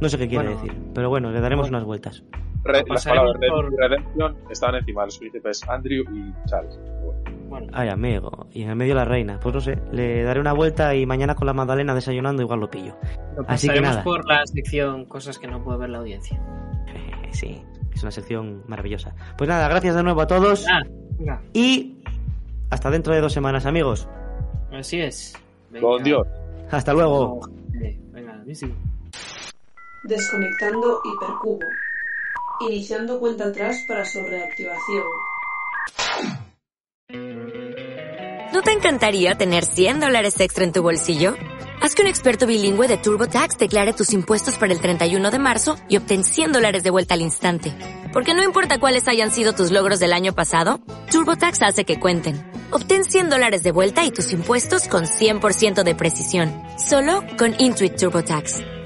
No sé qué quiere Bueno. decir, pero bueno, le daremos Bueno. unas vueltas. Re- las palabras por- Redemption estaban encima de los príncipes Andrew y Charles. Bueno, Ay, amigo. Y en el medio la reina. Pues no sé, le daré una vuelta y mañana con la Magdalena desayunando igual lo pillo. lo así que nada. por la sección cosas que no puede ver la audiencia. Sí, es una sección maravillosa. Pues nada, gracias de nuevo a todos Ah, venga, y hasta dentro de dos semanas, amigos. así es. Venga. Con Dios. Hasta luego. Eh, Venga, sí. Desconectando hipercubo. Iniciando cuenta atrás para su reactivación. ¿No te encantaría tener 100 dólares extra en tu bolsillo? Haz que un experto bilingüe de TurboTax declare tus impuestos para el 31 de marzo y obtén 100 dólares de vuelta al instante. Porque no importa cuáles hayan sido tus logros del año pasado, TurboTax hace que cuenten. Obtén 100 dólares de vuelta y tus impuestos con 100% de precisión. Solo con Intuit TurboTax.